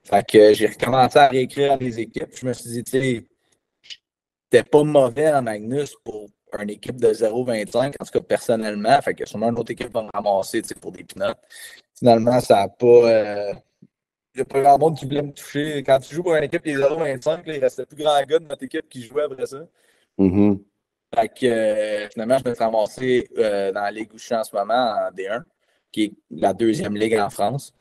Fait que j'ai recommencé à réécrire les équipes. Je me suis dit, tu sais, c'était pas mauvais en Magnus pour une équipe de 0,25, en tout cas personnellement. Fait que sûrement une autre équipe va me ramasser tu sais, pour des pinottes. Finalement, ça n'a pas. euh, Il n'y a pas grand monde qui voulait me toucher. Quand tu joues pour une équipe des 0,25, là, il restait plus grand gars de notre équipe qui jouait après ça. Mhm. Fait que euh, finalement, je me suis ramassé euh, dans la Ligue où je suis en ce moment, en D1, qui est la deuxième ligue en France,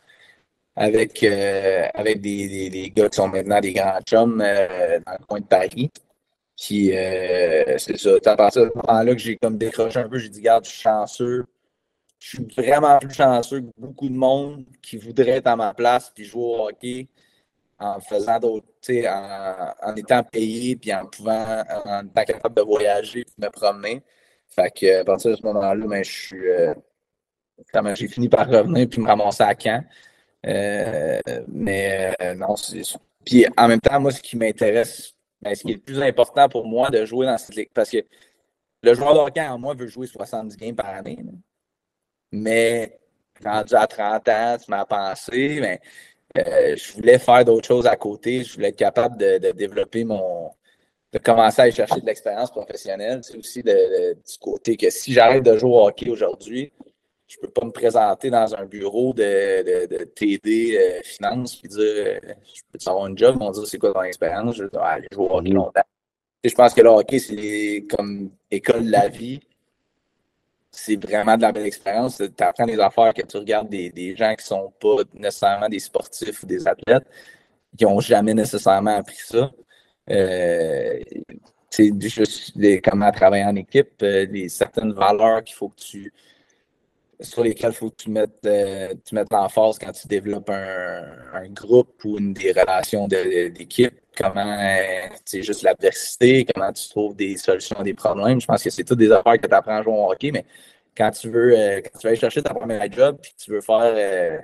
avec, euh, avec des, gars qui sont maintenant des grands chums dans le coin de Paris. C'est ça. À partir de ce moment-là que j'ai comme décroché un peu, j'ai dit, garde, je suis chanceux. Je suis vraiment plus chanceux que beaucoup de monde qui voudrait être à ma place puis jouer au hockey en faisant d'autres, en, en étant payé puis en pouvant, en étant capable de voyager puis de me promener. Fait que à partir de ce moment-là, ben, je suis, euh, j'ai fini par revenir puis me ramasser à Caen. mais non, c'est. Puis en même temps, moi, ce qui m'intéresse, ben, ce qui est le plus important pour moi de jouer dans cette ligue, parce que le joueur d'hockey en moi veut jouer 70 games par année. Mais rendu à 30 ans, tu m'as pensé, mais je voulais faire d'autres choses à côté. Je voulais être capable de développer mon, de commencer à aller chercher de l'expérience professionnelle. C'est aussi de, du côté que si j'arrête de jouer au hockey aujourd'hui, je ne peux pas me présenter dans un bureau de, de, TD euh, Finance et dire euh, Je peux avoir un job, on dire c'est quoi ton expérience, je vais aller jouer au hockey longtemps. je pense que le hockey, c'est comme école de la vie. C'est vraiment de la belle expérience. Tu apprends des affaires que tu regardes des, des gens qui sont pas nécessairement des sportifs ou des athlètes, qui n'ont jamais nécessairement appris ça. Euh, c'est juste comment travailler en équipe, euh, des certaines valeurs qu'il faut que tu sur lesquelles il faut que tu mettes, euh, tu mettes l'emphase quand tu développes un, groupe ou une des relations d'équipe. Comment c'est juste l'adversité, comment tu trouves des solutions à des problèmes. Je pense que c'est toutes des affaires que tu apprends à jouer au hockey, mais quand tu veux, quand tu vas aller chercher ta première job que tu veux faire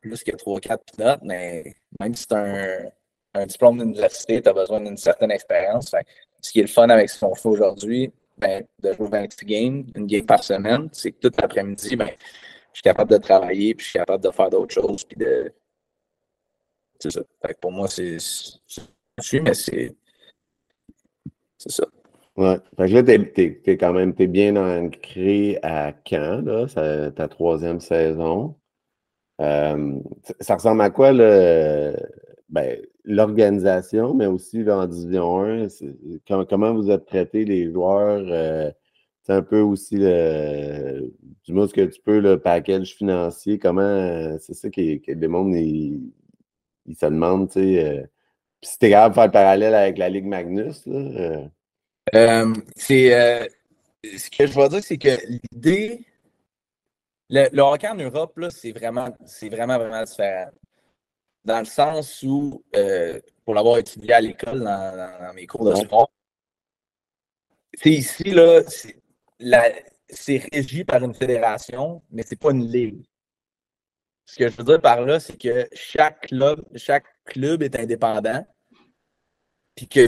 plus que 3-4 notes, mais même si c'est un, un diplôme d'université, tu as besoin d'une certaine expérience. ce qui est le fun avec ce qu'on fait aujourd'hui, ben, de jouer 26 games, une game par semaine, c'est que tout l'après-midi, ben, je suis capable de travailler, puis je suis capable de faire d'autres choses, puis de. C'est ça. pour moi, c'est. Suis, mais c'est. C'est ça. Ouais. Fait que là, t'es, es, quand même bien ancré à Caen, là, c'est ta troisième saison? Euh, ça ressemble à quoi le, ben, l'organisation, mais aussi en Division 1, comment, vous êtes traité les joueurs? c'est euh, un peu aussi le, du moins ce que tu peux, le package financier, comment c'est ça qui que des mondes ils, se demandent, tu sais. Euh, puis si t'es capable de faire le parallèle avec la Ligue Magnus, là. Euh. c'est ce que je veux dire, c'est que l'idée. Le, le, hockey en Europe, c'est vraiment, c'est vraiment, vraiment différent dans le sens où, euh, pour l'avoir étudié à l'école dans, mes cours de sport, c'est ici, là, c'est régi par une fédération, mais c'est pas une ligue. Ce que je veux dire par là, c'est que chaque club, chaque club est indépendant, puis que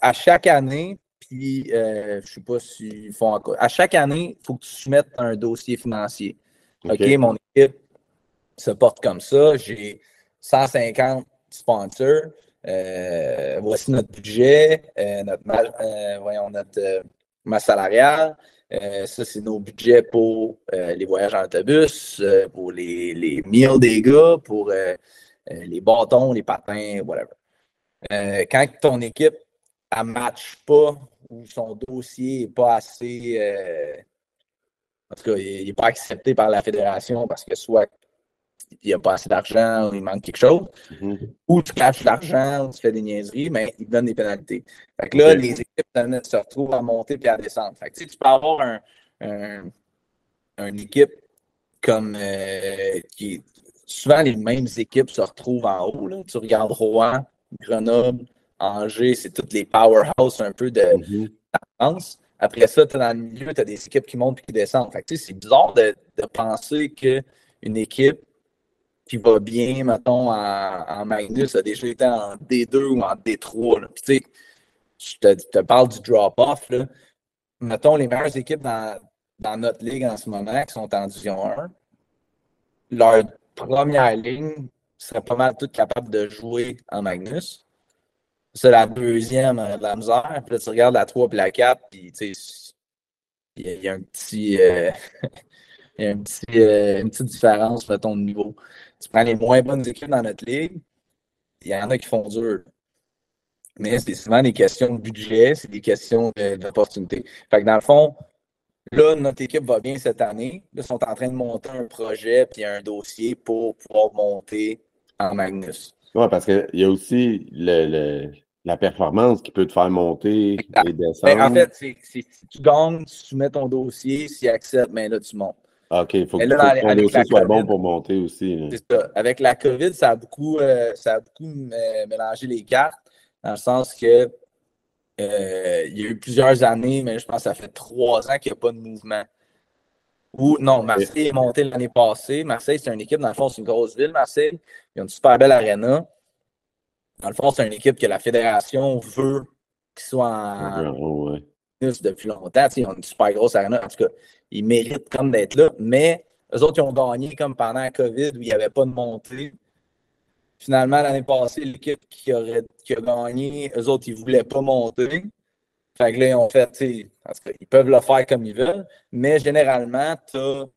à chaque année, puis euh, je sais pas s'ils font encore, à chaque année, il faut que tu soumettes un dossier financier. OK, mon équipe se porte comme ça. J'ai 150 sponsors. Euh, voici notre budget, euh, notre, euh, voyons, notre masse salariale. ça, c'est nos budgets pour les voyages en autobus, pour les, les meals des gars, pour les bâtons, les patins, whatever. Quand ton équipe ne match pas ou son dossier n'est pas assez. en tout cas, il n'est pas accepté par la fédération parce que soit il n'y a pas assez d'argent, il manque quelque chose. Mm-hmm. Ou tu caches l'argent, tu fais des niaiseries, mais ils te donnent des pénalités. Fait que là, les équipes se retrouvent à monter puis à descendre. Fait que, tu, peux avoir un, une équipe comme euh, qui souvent les mêmes équipes se retrouvent en haut. Là. Tu regardes Rouen, Grenoble, Angers, c'est toutes les powerhouses un peu de mm-hmm. France. Après ça, tu es dans le milieu, tu as des équipes qui montent et qui descendent. Fait que, c'est bizarre de, de penser qu'une équipe qui va bien, mettons, en, Magnus, a déjà été en D2 ou en D3. Puis, tu sais, je te, parle du drop-off. Mettons, les meilleures équipes dans, notre ligue en ce moment, qui sont en Division 1, leur première ligne serait pas mal toutes capables de jouer en Magnus. C'est la deuxième de la misère. Puis là, tu regardes la 3 et la 4, puis tu sais, il y, a un petit. Euh, il y a un petit, euh, une petite différence, mettons, de niveau. Tu prends les moins bonnes équipes dans notre ligue, il y en a qui font dur. Mais c'est souvent des questions de budget, c'est des questions d'opportunité. Fait que dans le fond, là, notre équipe va bien cette année. Ils sont en train de monter un projet puis un dossier pour pouvoir monter en Magnus. Oui, parce qu'il y a aussi le, la performance qui peut te faire monter et ben, descendre. en fait, si tu gagnes, tu mets ton dossier, s'il accepte, mais ben là, tu montes. Ah, OK, il faut, que le soit bon pour monter aussi. C'est ça. Avec la COVID, ça a beaucoup, euh, ça a beaucoup euh, mélangé les cartes, dans le sens que euh, il y a eu plusieurs années, mais je pense que ça fait trois ans qu'il n'y a pas de mouvement. Ou non, Marseille est monté l'année passée. Marseille, c'est une équipe, dans le fond, c'est une grosse ville, Marseille. Il y a une super belle arena. Dans le fond, c'est une équipe que la fédération veut qu'il soit en depuis longtemps. Ils ont une super grosse arena. En tout cas, ils méritent comme d'être là. Mais eux autres, ils ont gagné comme pendant la COVID où il n'y avait pas de montée. Finalement, l'année passée, l'équipe qui, aurait, qui a gagné, eux autres, ils ne voulaient pas monter. Fait que là, ils ont fait, ils peuvent le faire comme ils veulent, mais généralement,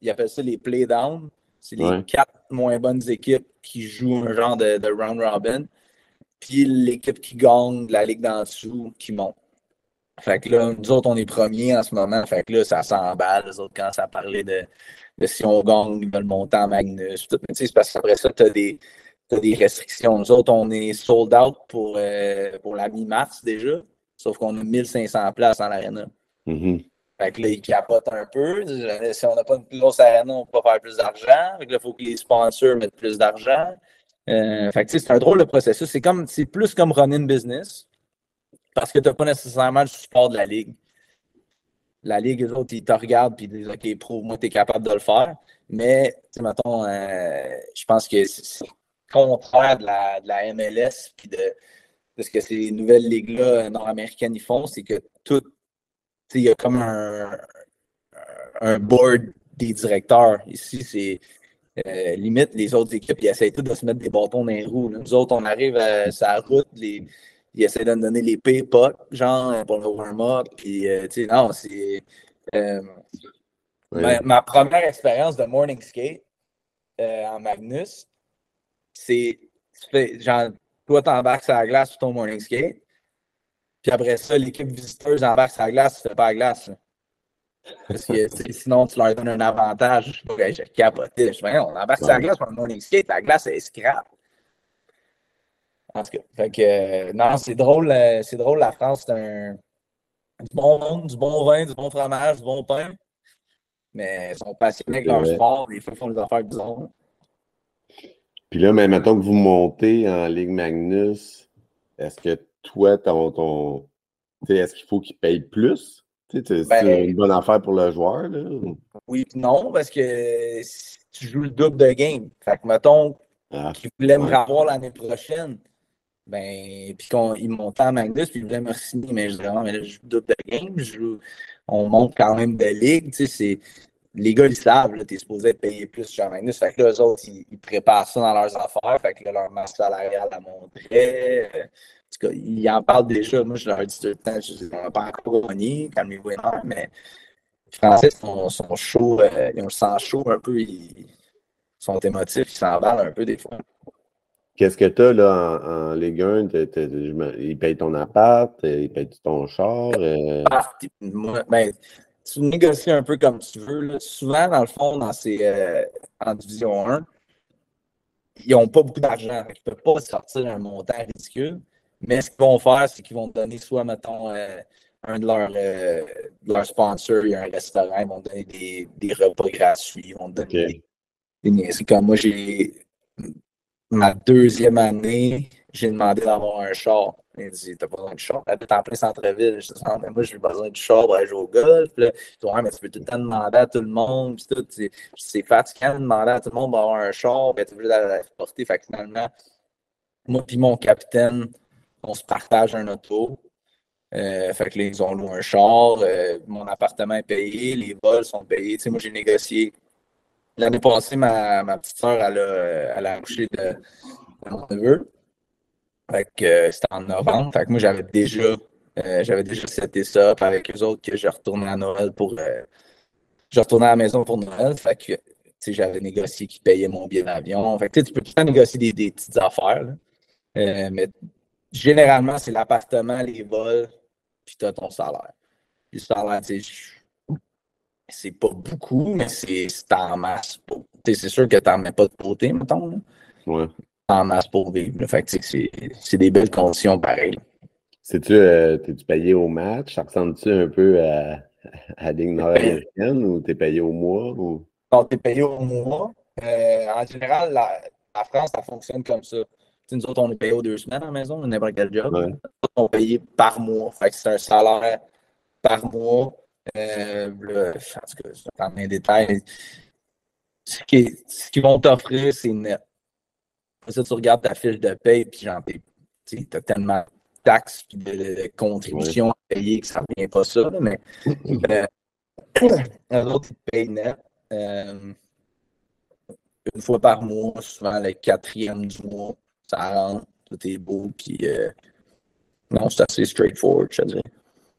ils appellent ça les play-down. C'est les quatre moins bonnes équipes qui jouent un genre de, round robin. Puis l'équipe qui gagne la ligue d'en dessous qui monte. Fait que là, nous autres, on est premiers en ce moment. Fait que là, ça s'emballe. Les autres, quand ça parlait de, de si on gagne, ils veulent monter en Magnus. C'est parce qu'après ça, tu as des, des restrictions. Nous autres, on est sold out pour, euh, pour la mi-mars déjà. Sauf qu'on a 1500 places dans l'aréna. Mm-hmm. Fait que là, ils capotent un peu. Si on n'a pas une plus grosse aréna, on ne peut pas faire plus d'argent. Fait que là, il faut que les sponsors mettent plus d'argent. Euh, fait que c'est un drôle de processus. C'est comme c'est plus comme running business parce que tu n'as pas nécessairement le support de la Ligue. La Ligue, les autres, ils te regardent et ils disent OK, prouve-moi que tu es capable de le faire. Mais, mettons, euh, je pense que c'est contraire de la, de la MLS puis de, ce que ces nouvelles ligues-là nord-américaines font, c'est que tout, il y a comme un, un board des directeurs. Ici, c'est euh, limite, les autres équipes, ils essaient tout de se mettre des bâtons dans les roues. Nous autres, on arrive à sa route, les, ils essaient de nous donner les pay genre, pour le warm-up. Puis, euh, tu sais, non, c'est. Euh, ma, première expérience de morning skate en Magnus, c'est. Genre, toi, tu embarques sur la glace pour ton morning skate. Puis après ça, l'équipe visiteuse embarque la glace, tu fais pas la glace. Parce que sinon, tu leur donnes un avantage. Okay, j'ai capoté. Je on embarque la glace un morning skate, la glace est scrap. En tout cas, fait que, euh, non, c'est drôle, euh, c'est drôle, la France, c'est un du bon monde, du bon vin, du bon fromage, du bon pain. Mais ils sont passionnés avec leur sport, des fois, ils font des affaires bizarres. Puis là, mais maintenant que vous montez en Ligue Magnus, est-ce que toi, ton. ton est-ce qu'il faut qu'il paye plus? C'est ben, une bonne affaire pour le joueur? Là? Oui, non, parce que tu joues le double de game. Fait que, mettons, ah, qu'il voulait me revoir l'année prochaine, ben, puis qu'il montait en Magnus, puis il voulait me signer, mais je disais, mais là, je joue double de game, on monte quand même de ligue, c'est les gars, ils savent, tu es supposé payer plus sur Magnus. Fait que là, eux autres, ils, préparent ça dans leurs affaires. Fait que là, leur masse salariale la montrait. Tout cas, ils en parlent déjà. Moi, je leur dis tout le temps, je dis, on n'a pas encore gagné, calmez-vous énorme, mais les Français sont, sont chauds, euh, ils ont le sang chaud un peu, ils sont émotifs, ils s'emballent un peu des fois. Qu'est-ce que tu as là en, en Ligue 1? ils payent ton appart, ils payent ton char? Euh... Ah, ben, tu négocies un peu comme tu veux. Souvent, dans le fond, dans ces, euh, en Division 1, ils n'ont pas beaucoup d'argent. Ils ne peuvent pas sortir un montant ridicule. Mais ce qu'ils vont faire, c'est qu'ils vont donner soit, mettons, euh, un de leurs, euh, leur sponsors, il y a un restaurant, ils vont donner des, des repas gratuits, ils vont donner des, C'est comme moi, j'ai ma deuxième année, j'ai demandé d'avoir un char. Il dit T'as besoin de char? T'habites en plein centre-ville. Je dis ah, mais Moi, j'ai besoin de char pour aller jouer au golf. Là. Je dis mais tu peux tout le temps demander à tout le monde. C'est fatigant de demander à tout le monde d'avoir un char. tu veux la porter. Fait que finalement, moi et mon capitaine, on se partage un auto. Euh, fait que là, ils ont loué un char. Euh, mon appartement est payé. Les vols sont payés. Moi, j'ai négocié. L'année passée, ma, ma petite soeur, elle a, elle a accouché de, mon neveu. Fait que euh, c'était en novembre. Fait que moi, j'avais déjà, j'avais déjà seté ça avec eux autres que je retournais à Noël pour. Je retournais à la maison pour Noël. Fait que j'avais négocié qu'ils payaient mon billet d'avion. Fait que tu peux tout le temps négocier des, des petites affaires. mais généralement, c'est l'appartement, les vols, puis tu as ton salaire. Le salaire, c'est pas beaucoup, mais c'est en masse. C'est sûr que tu n'en mets pas de côté, mettons. Là. Ouais en masse pour vivre. Fait c'est des belles conditions pareilles. C'est-tu, euh, tu payé au match? Ça ressemble-tu un peu à, à Ligue nord-américaine ou t'es payé au mois? Ou... Non, t'es payé au mois. Euh, en général, la, France, ça fonctionne comme ça. Nous autres, on est payé aux deux semaines à la maison, n'importe quel job. Ouais. On est payé par mois. Fait que c'est un salaire par mois. Euh, en tout cas, je dans les détails. Ce qu'ils vont t'offrir, c'est net. Après ça, tu regardes ta fiche de paye, puis j'en paye. Tu as tellement de taxes et de, contributions à payer que ça ne revient pas ça. mais euh, les autres, ils payent net. Euh, une fois par mois, souvent le quatrième du mois, ça rentre, tout est beau, puis euh, non, c'est assez straightforward, je dirais.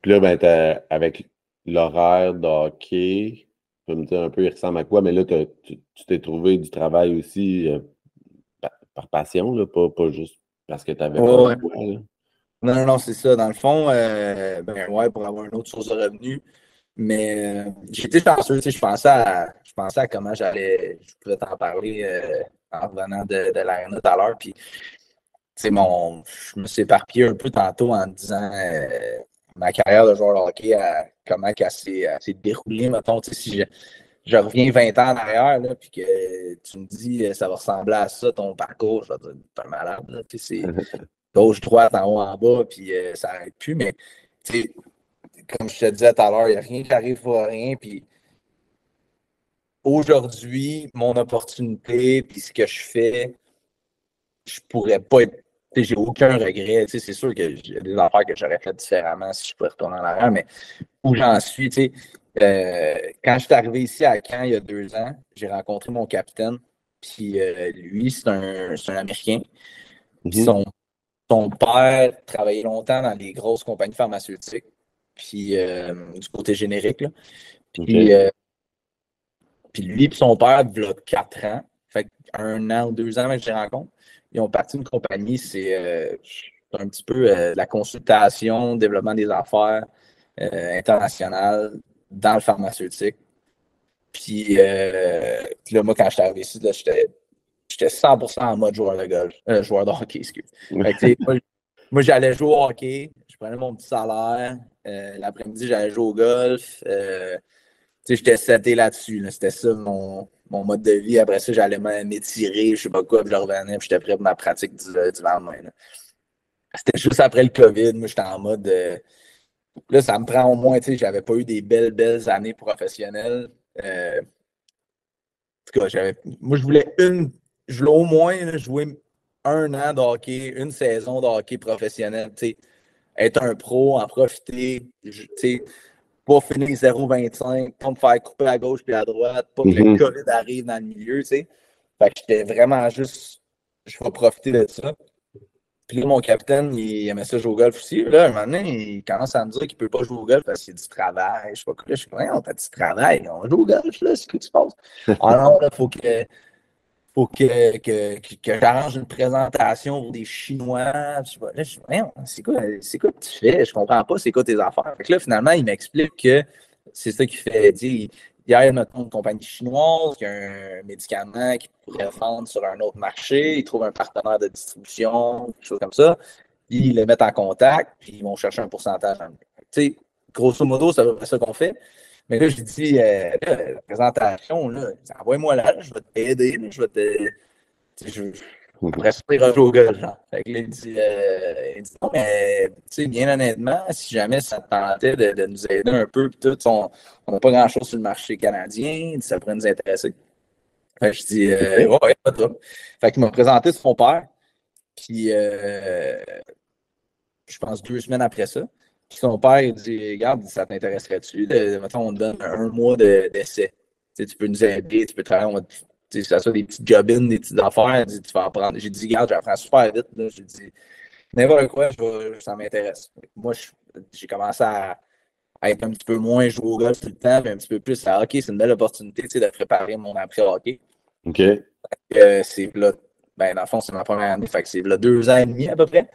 Puis là, ben, avec l'horaire de hockey, tu peux me dire un peu, il ressemble à quoi, mais là, tu t'es trouvé du travail aussi euh, par, passion, là, pas, pas, juste parce que tu avais ouais. Non, non, non, c'est ça. Dans le fond, euh, ben ouais, pour avoir une autre source de revenus. Mais euh, j'étais chanceux, tu sais, je pensais à, je pensais à comment j'allais, je pouvais t'en parler euh, en revenant de, de l'arena tout à l'heure. Puis, mon, je me suis éparpillé un peu tantôt en disant ma carrière de joueur de hockey, comment elle s'est déroulée, mettons, si je, je, reviens 20 ans en arrière, là, puis que tu me dis ça va ressembler à ça, ton parcours, je vais dire, t'es malade, là, tu sais, c'est gauche, droite, en haut, en bas, puis euh, ça n'arrête plus. Mais comme je te disais tout à l'heure, il n'y a rien qui arrive pour rien. Puis aujourd'hui, mon opportunité, puis ce que je fais, je pourrais pas être. J'ai aucun regret. C'est sûr qu'il y a des affaires que j'aurais fait différemment si je pouvais retourner en arrière, mais où j'en suis, tu sais. Euh, quand je suis arrivé ici à Caen il y a deux ans, j'ai rencontré mon capitaine. Puis euh, lui, c'est un, un, Américain. Mm-hmm. Son son père travaillait longtemps dans les grosses compagnies pharmaceutiques, puis euh, du côté générique. Puis, euh, puis, lui et son père, il a quatre ans, fait un an ou deux ans que je les rencontre, ils ont parti d'une compagnie, c'est euh, un petit peu la consultation, développement des affaires internationales dans le pharmaceutique. Puis, là, moi, quand je suis arrivé ici, j'étais j'étais 100% en mode joueur de golf, euh, joueur de hockey, excuse. moi, j'allais jouer au hockey, je prenais mon petit salaire. Euh, l'après-midi, j'allais jouer au golf. Euh, j'étais seté là-dessus. C'était ça mon, mode de vie. Après ça, j'allais m'étirer, je sais pas quoi, je revenais, j'étais prêt pour ma pratique du, lendemain. C'était juste après le COVID. Moi, j'étais en mode. là, ça me prend au moins, tu sais, j'avais pas eu des belles, belles années professionnelles. en tout cas, moi, je voulais une je voulais au moins jouer un an de hockey, une saison de hockey professionnel. Être un pro, en profiter, pas finir 0,25, pas me faire couper à gauche puis à droite, pas que le mm-hmm. COVID arrive dans le milieu. Fait que j'étais vraiment juste, je vais profiter de ça. Puis là, mon capitaine, il aimait ça jouer au golf aussi. Là, un moment donné, il commence à me dire qu'il ne peut pas jouer au golf parce qu'il y a du travail. Je sais pas quoi. Je suis on fait du travail. On joue au golf, là, c'est ce que tu penses. Non, il faut que faut que, que, que j'arrange une présentation pour des Chinois. Là, je c'est quoi, quoi que tu fais? Je comprends pas, c'est quoi tes affaires? Là, finalement, il m'explique que c'est ça qui fait dire. Hier, a une compagnie chinoise qui a un médicament qui pourrait vendre sur un autre marché. Ils trouvent un partenaire de distribution, quelque chose comme ça. Ils le mettent en contact, puis ils vont chercher un pourcentage. Tu sais, grosso modo, c'est ça qu'on fait. Mais là, j'ai dit, euh, la présentation, là, envoie-moi là, je vais t'aider, je vais te. Je, rester rejouer au golf, genre. Fait que là, il dit, euh, il dit non, mais, tu sais, bien honnêtement, si jamais ça te tentait de, de nous aider un peu, puis tout, on n'a pas grand-chose sur le marché canadien, ça pourrait nous intéresser. Fait que je dis, euh, ouais, pas de Fait qu'il m'a présenté son père, puis, euh, je pense deux semaines après ça, son père, il dit Regarde, ça t'intéresserait-tu Mettons, on te donne un mois d'essai? tu peux nous aider, tu peux travailler, on va, ça soit des petites jobines, des petites affaires. tu vas apprendre. J'ai dit Regarde, j'apprends super vite. J'ai dit N'importe quoi, ça m'intéresse. Moi, j'ai commencé à, être un petit peu moins jouer au golf tout le temps, puis un petit peu plus à OK, c'est une belle opportunité de préparer mon après-hockey. OK. Euh, c'est là, ben, dans le fond, c'est ma première année, fait que c'est là deux ans et demi à peu près.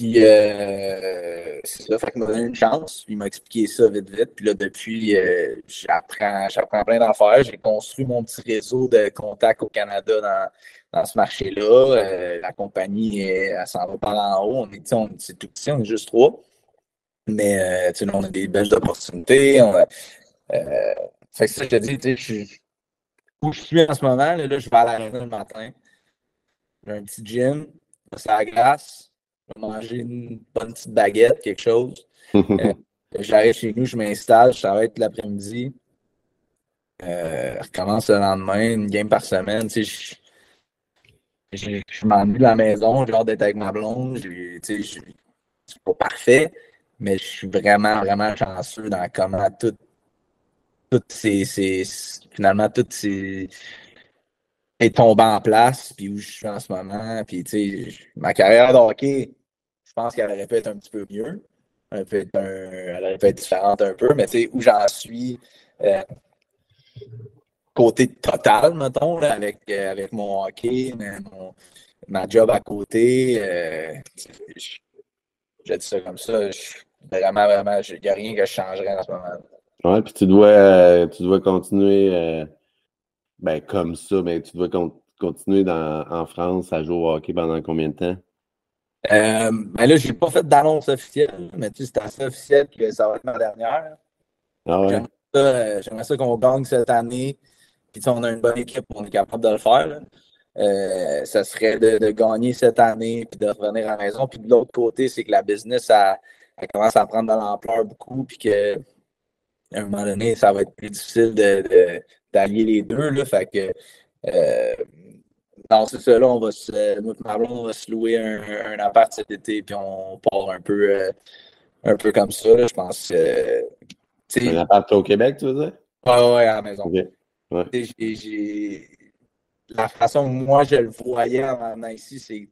Puis, euh, c'est ça, fait qu'il m'a donné une chance. Il m'a expliqué ça vite, vite. Puis là, depuis, euh, j'apprends, j'apprends plein d'affaires. J'ai construit mon petit réseau de contacts au Canada dans, dans ce marché-là. Euh, la compagnie, elle, s'en va par en haut. On est, on, c'est tout petit, on est juste trois. Mais, tu sais, on a des belles opportunités. Fait que ça, je te dis, tu sais, où je suis en ce moment, là, je vais à l'arène le matin. J'ai un petit gym, c'est la glace manger une bonne petite baguette, quelque chose. Euh, J'arrive chez nous, je m'installe, je travaille tout l'après-midi. Euh, je recommence le lendemain, une game par semaine. Tu sais, je, je, m'ennuie de la maison, j'ai hâte d'être avec ma blonde. Tu sais, je, c'est pas parfait, mais je suis vraiment, vraiment chanceux dans comment tout, tout ces, ces, finalement, tout ces, est tombé en place, puis où je suis en ce moment. Puis, tu sais, ma carrière de hockey, je pense qu'elle aurait pu être un petit peu mieux. Un, elle aurait pu être différente un peu, mais tu sais, où j'en suis, euh, côté total, mettons, euh, avec mon hockey, mon, ma job à côté, euh, je, dis ça comme ça, vraiment, vraiment, il n'y a rien que je changerais en ce moment. Oui, puis tu dois, tu dois continuer ben, comme ça, mais tu dois continuer dans, en France à jouer au hockey pendant combien de temps? Euh, ben là, je n'ai pas fait d'annonce officielle, mais tu sais, c'est assez officiel que ça va être ma dernière. Ah ouais? Euh, j'aimerais ça, qu'on gagne cette année. Puis on a une bonne équipe, on est capable de le faire. Euh, ça serait de, gagner cette année puis de revenir à la maison. Puis de l'autre côté, c'est que la business, elle, commence à prendre de l'ampleur beaucoup. Puis qu'à un moment donné, ça va être plus difficile d'allier les deux. Là, fait que euh, non, c'est ça, là, on va se, notre on va se louer un, un, appart cet été, puis on part un peu, euh, un peu comme ça, là, je pense. Euh, un appart au Québec, tu veux dire? Oui, ouais, à la maison. La façon dont moi je le voyais en venant ici, c'est.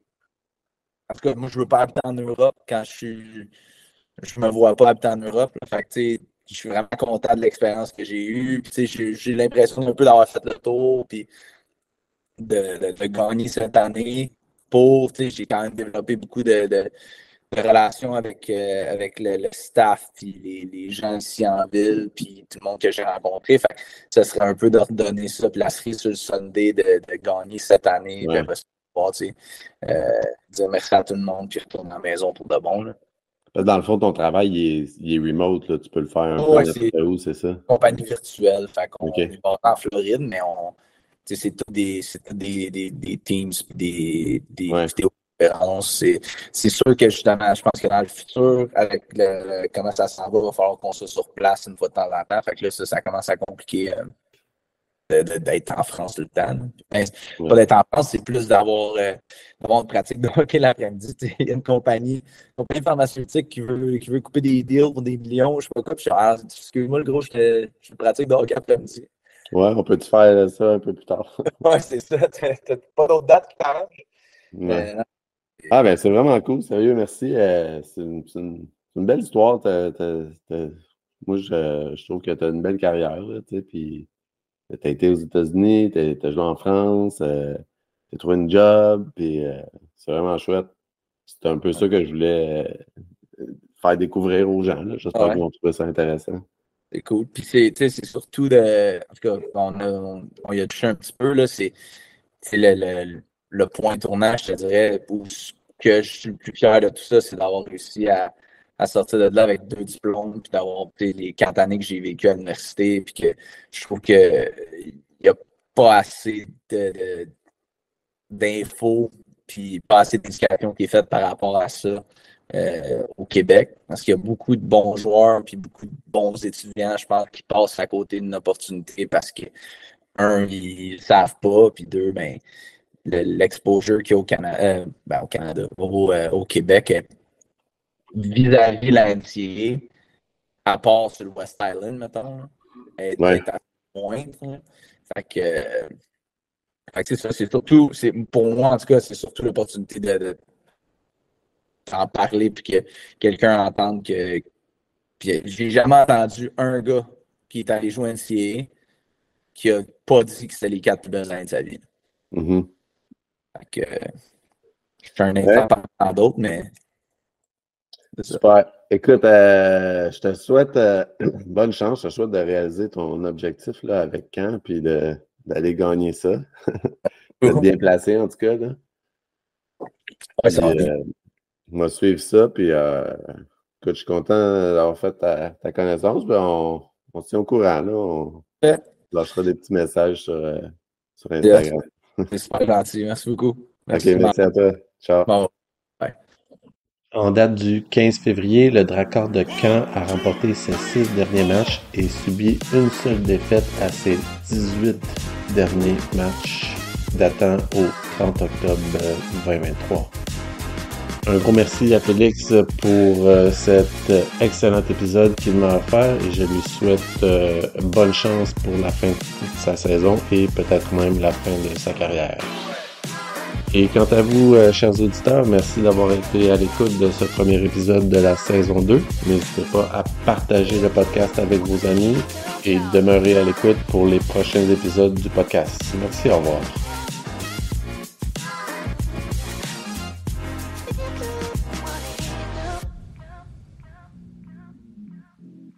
En tout cas, moi, je ne veux pas habiter en Europe quand je suis. Je me vois pas habiter en Europe. Fait que, je suis vraiment content de l'expérience que j'ai eue. J'ai l'impression un peu d'avoir fait le tour. Puis de, de, gagner cette année pour, j'ai quand même développé beaucoup de, de, relations avec, euh, avec le, staff, puis les, les, gens ici en ville, puis tout le monde que j'ai rencontré. Fait, ça serait un peu de redonner ça, puis la cerise sur le Sunday de, de gagner cette année, ouais. puis euh, dire merci à tout le monde, puis retourner à la maison pour de bon. Là. Dans le fond, ton travail, il est, il est remote, là. tu peux le faire un peu où, c'est ça? Compagnie virtuelle. Fait qu'on est en Floride, mais on, c'est tout des, des, des, des, teams, des, des ouais. C'est sûr que justement, je pense que dans le futur, avec le, comment ça s'en va, il va falloir qu'on soit sur place une fois de temps en temps. Fait que là, ça, ça commence à compliquer euh, d'être en France tout le temps. Mais, Pas d'être en France, c'est plus d'avoir euh, une pratique de hockey l'après-midi. Il y a une compagnie, une compagnie pharmaceutique qui veut, qui veut couper des deals pour des millions, je sais pas quoi. Puis je ah, excuse-moi le gros, je, je pratique de hockey l'après-midi. Ouais, on peut-tu faire ça un peu plus tard? ouais, c'est ça. T'as pas d'autres dates qui t'arrangent? Ouais. Euh, ah, ben, c'est vraiment cool. Sérieux, merci. Euh, c'est une, une, une, belle histoire. T'as, t'as, moi, je, je, trouve que tu as une belle carrière. Là, puis, tu as été aux États-Unis, tu as joué en France, euh, tu as trouvé une job, puis c'est vraiment chouette. C'est un peu ça que je voulais faire découvrir aux gens. J'espère qu'ils vont trouver ça intéressant. C'est cool. Puis c'est surtout de. En tout cas, on, a, on, y a touché un petit peu, là. C'est le, le, le, point tournage, je te dirais, où que je suis le plus fier de tout ça, c'est d'avoir réussi à, à, sortir de là avec deux diplômes, puis d'avoir les quatre années que j'ai vécues à l'université, puis que je trouve qu'il n'y a pas assez d'infos, puis pas assez d'éducation qui est faite par rapport à ça. Euh, au Québec, parce qu'il y a beaucoup de bons joueurs puis beaucoup de bons étudiants, je pense, qui passent à côté d'une opportunité parce que, un, ils ne savent pas, puis deux, ben, l'exposure qu'il y a au, Canada, euh, ben, au, Canada au, euh, au Québec vis-à-vis la NCA, à part sur le West Island, mettons, est, ouais. à pointe. Fait que, fait que c'est ça, c'est surtout, pour moi en tout cas, c'est surtout l'opportunité de, de en parler puis que quelqu'un entende que. J'ai jamais entendu un gars qui est allé jouer NCAA qui a pas dit que c'était les quatre plus belles années de sa vie. Mm-hmm. Fait que je suis un exemple ouais. parmi d'autres, mais. Super. Écoute, euh, je te souhaite euh, bonne chance. Je te souhaite de réaliser ton objectif là, avec Caen puis d'aller gagner ça. de bien placé en tout cas. Là. Ouais, euh, on va suivre ça, puis euh, écoute, je suis content d'avoir fait ta, ta connaissance. Puis on, on se tient au courant. Là. On ouais. lâchera des petits messages sur, euh, sur Instagram. C'est super gentil. Merci beaucoup. Merci, OK, merci à toi. Ciao. Bon. Bye. En date du 15 février, le Dracard de Caen a remporté ses six derniers matchs et subi une seule défaite à ses 18 derniers matchs datant au 30 octobre 2023. Un gros merci à Félix pour euh, cet excellent épisode qu'il m'a offert et je lui souhaite euh, bonne chance pour la fin de sa saison et peut-être même la fin de sa carrière. Et quant à vous, euh, chers auditeurs, merci d'avoir été à l'écoute de ce premier épisode de la saison 2. N'hésitez pas à partager le podcast avec vos amis et demeurer à l'écoute pour les prochains épisodes du podcast. Merci, au revoir.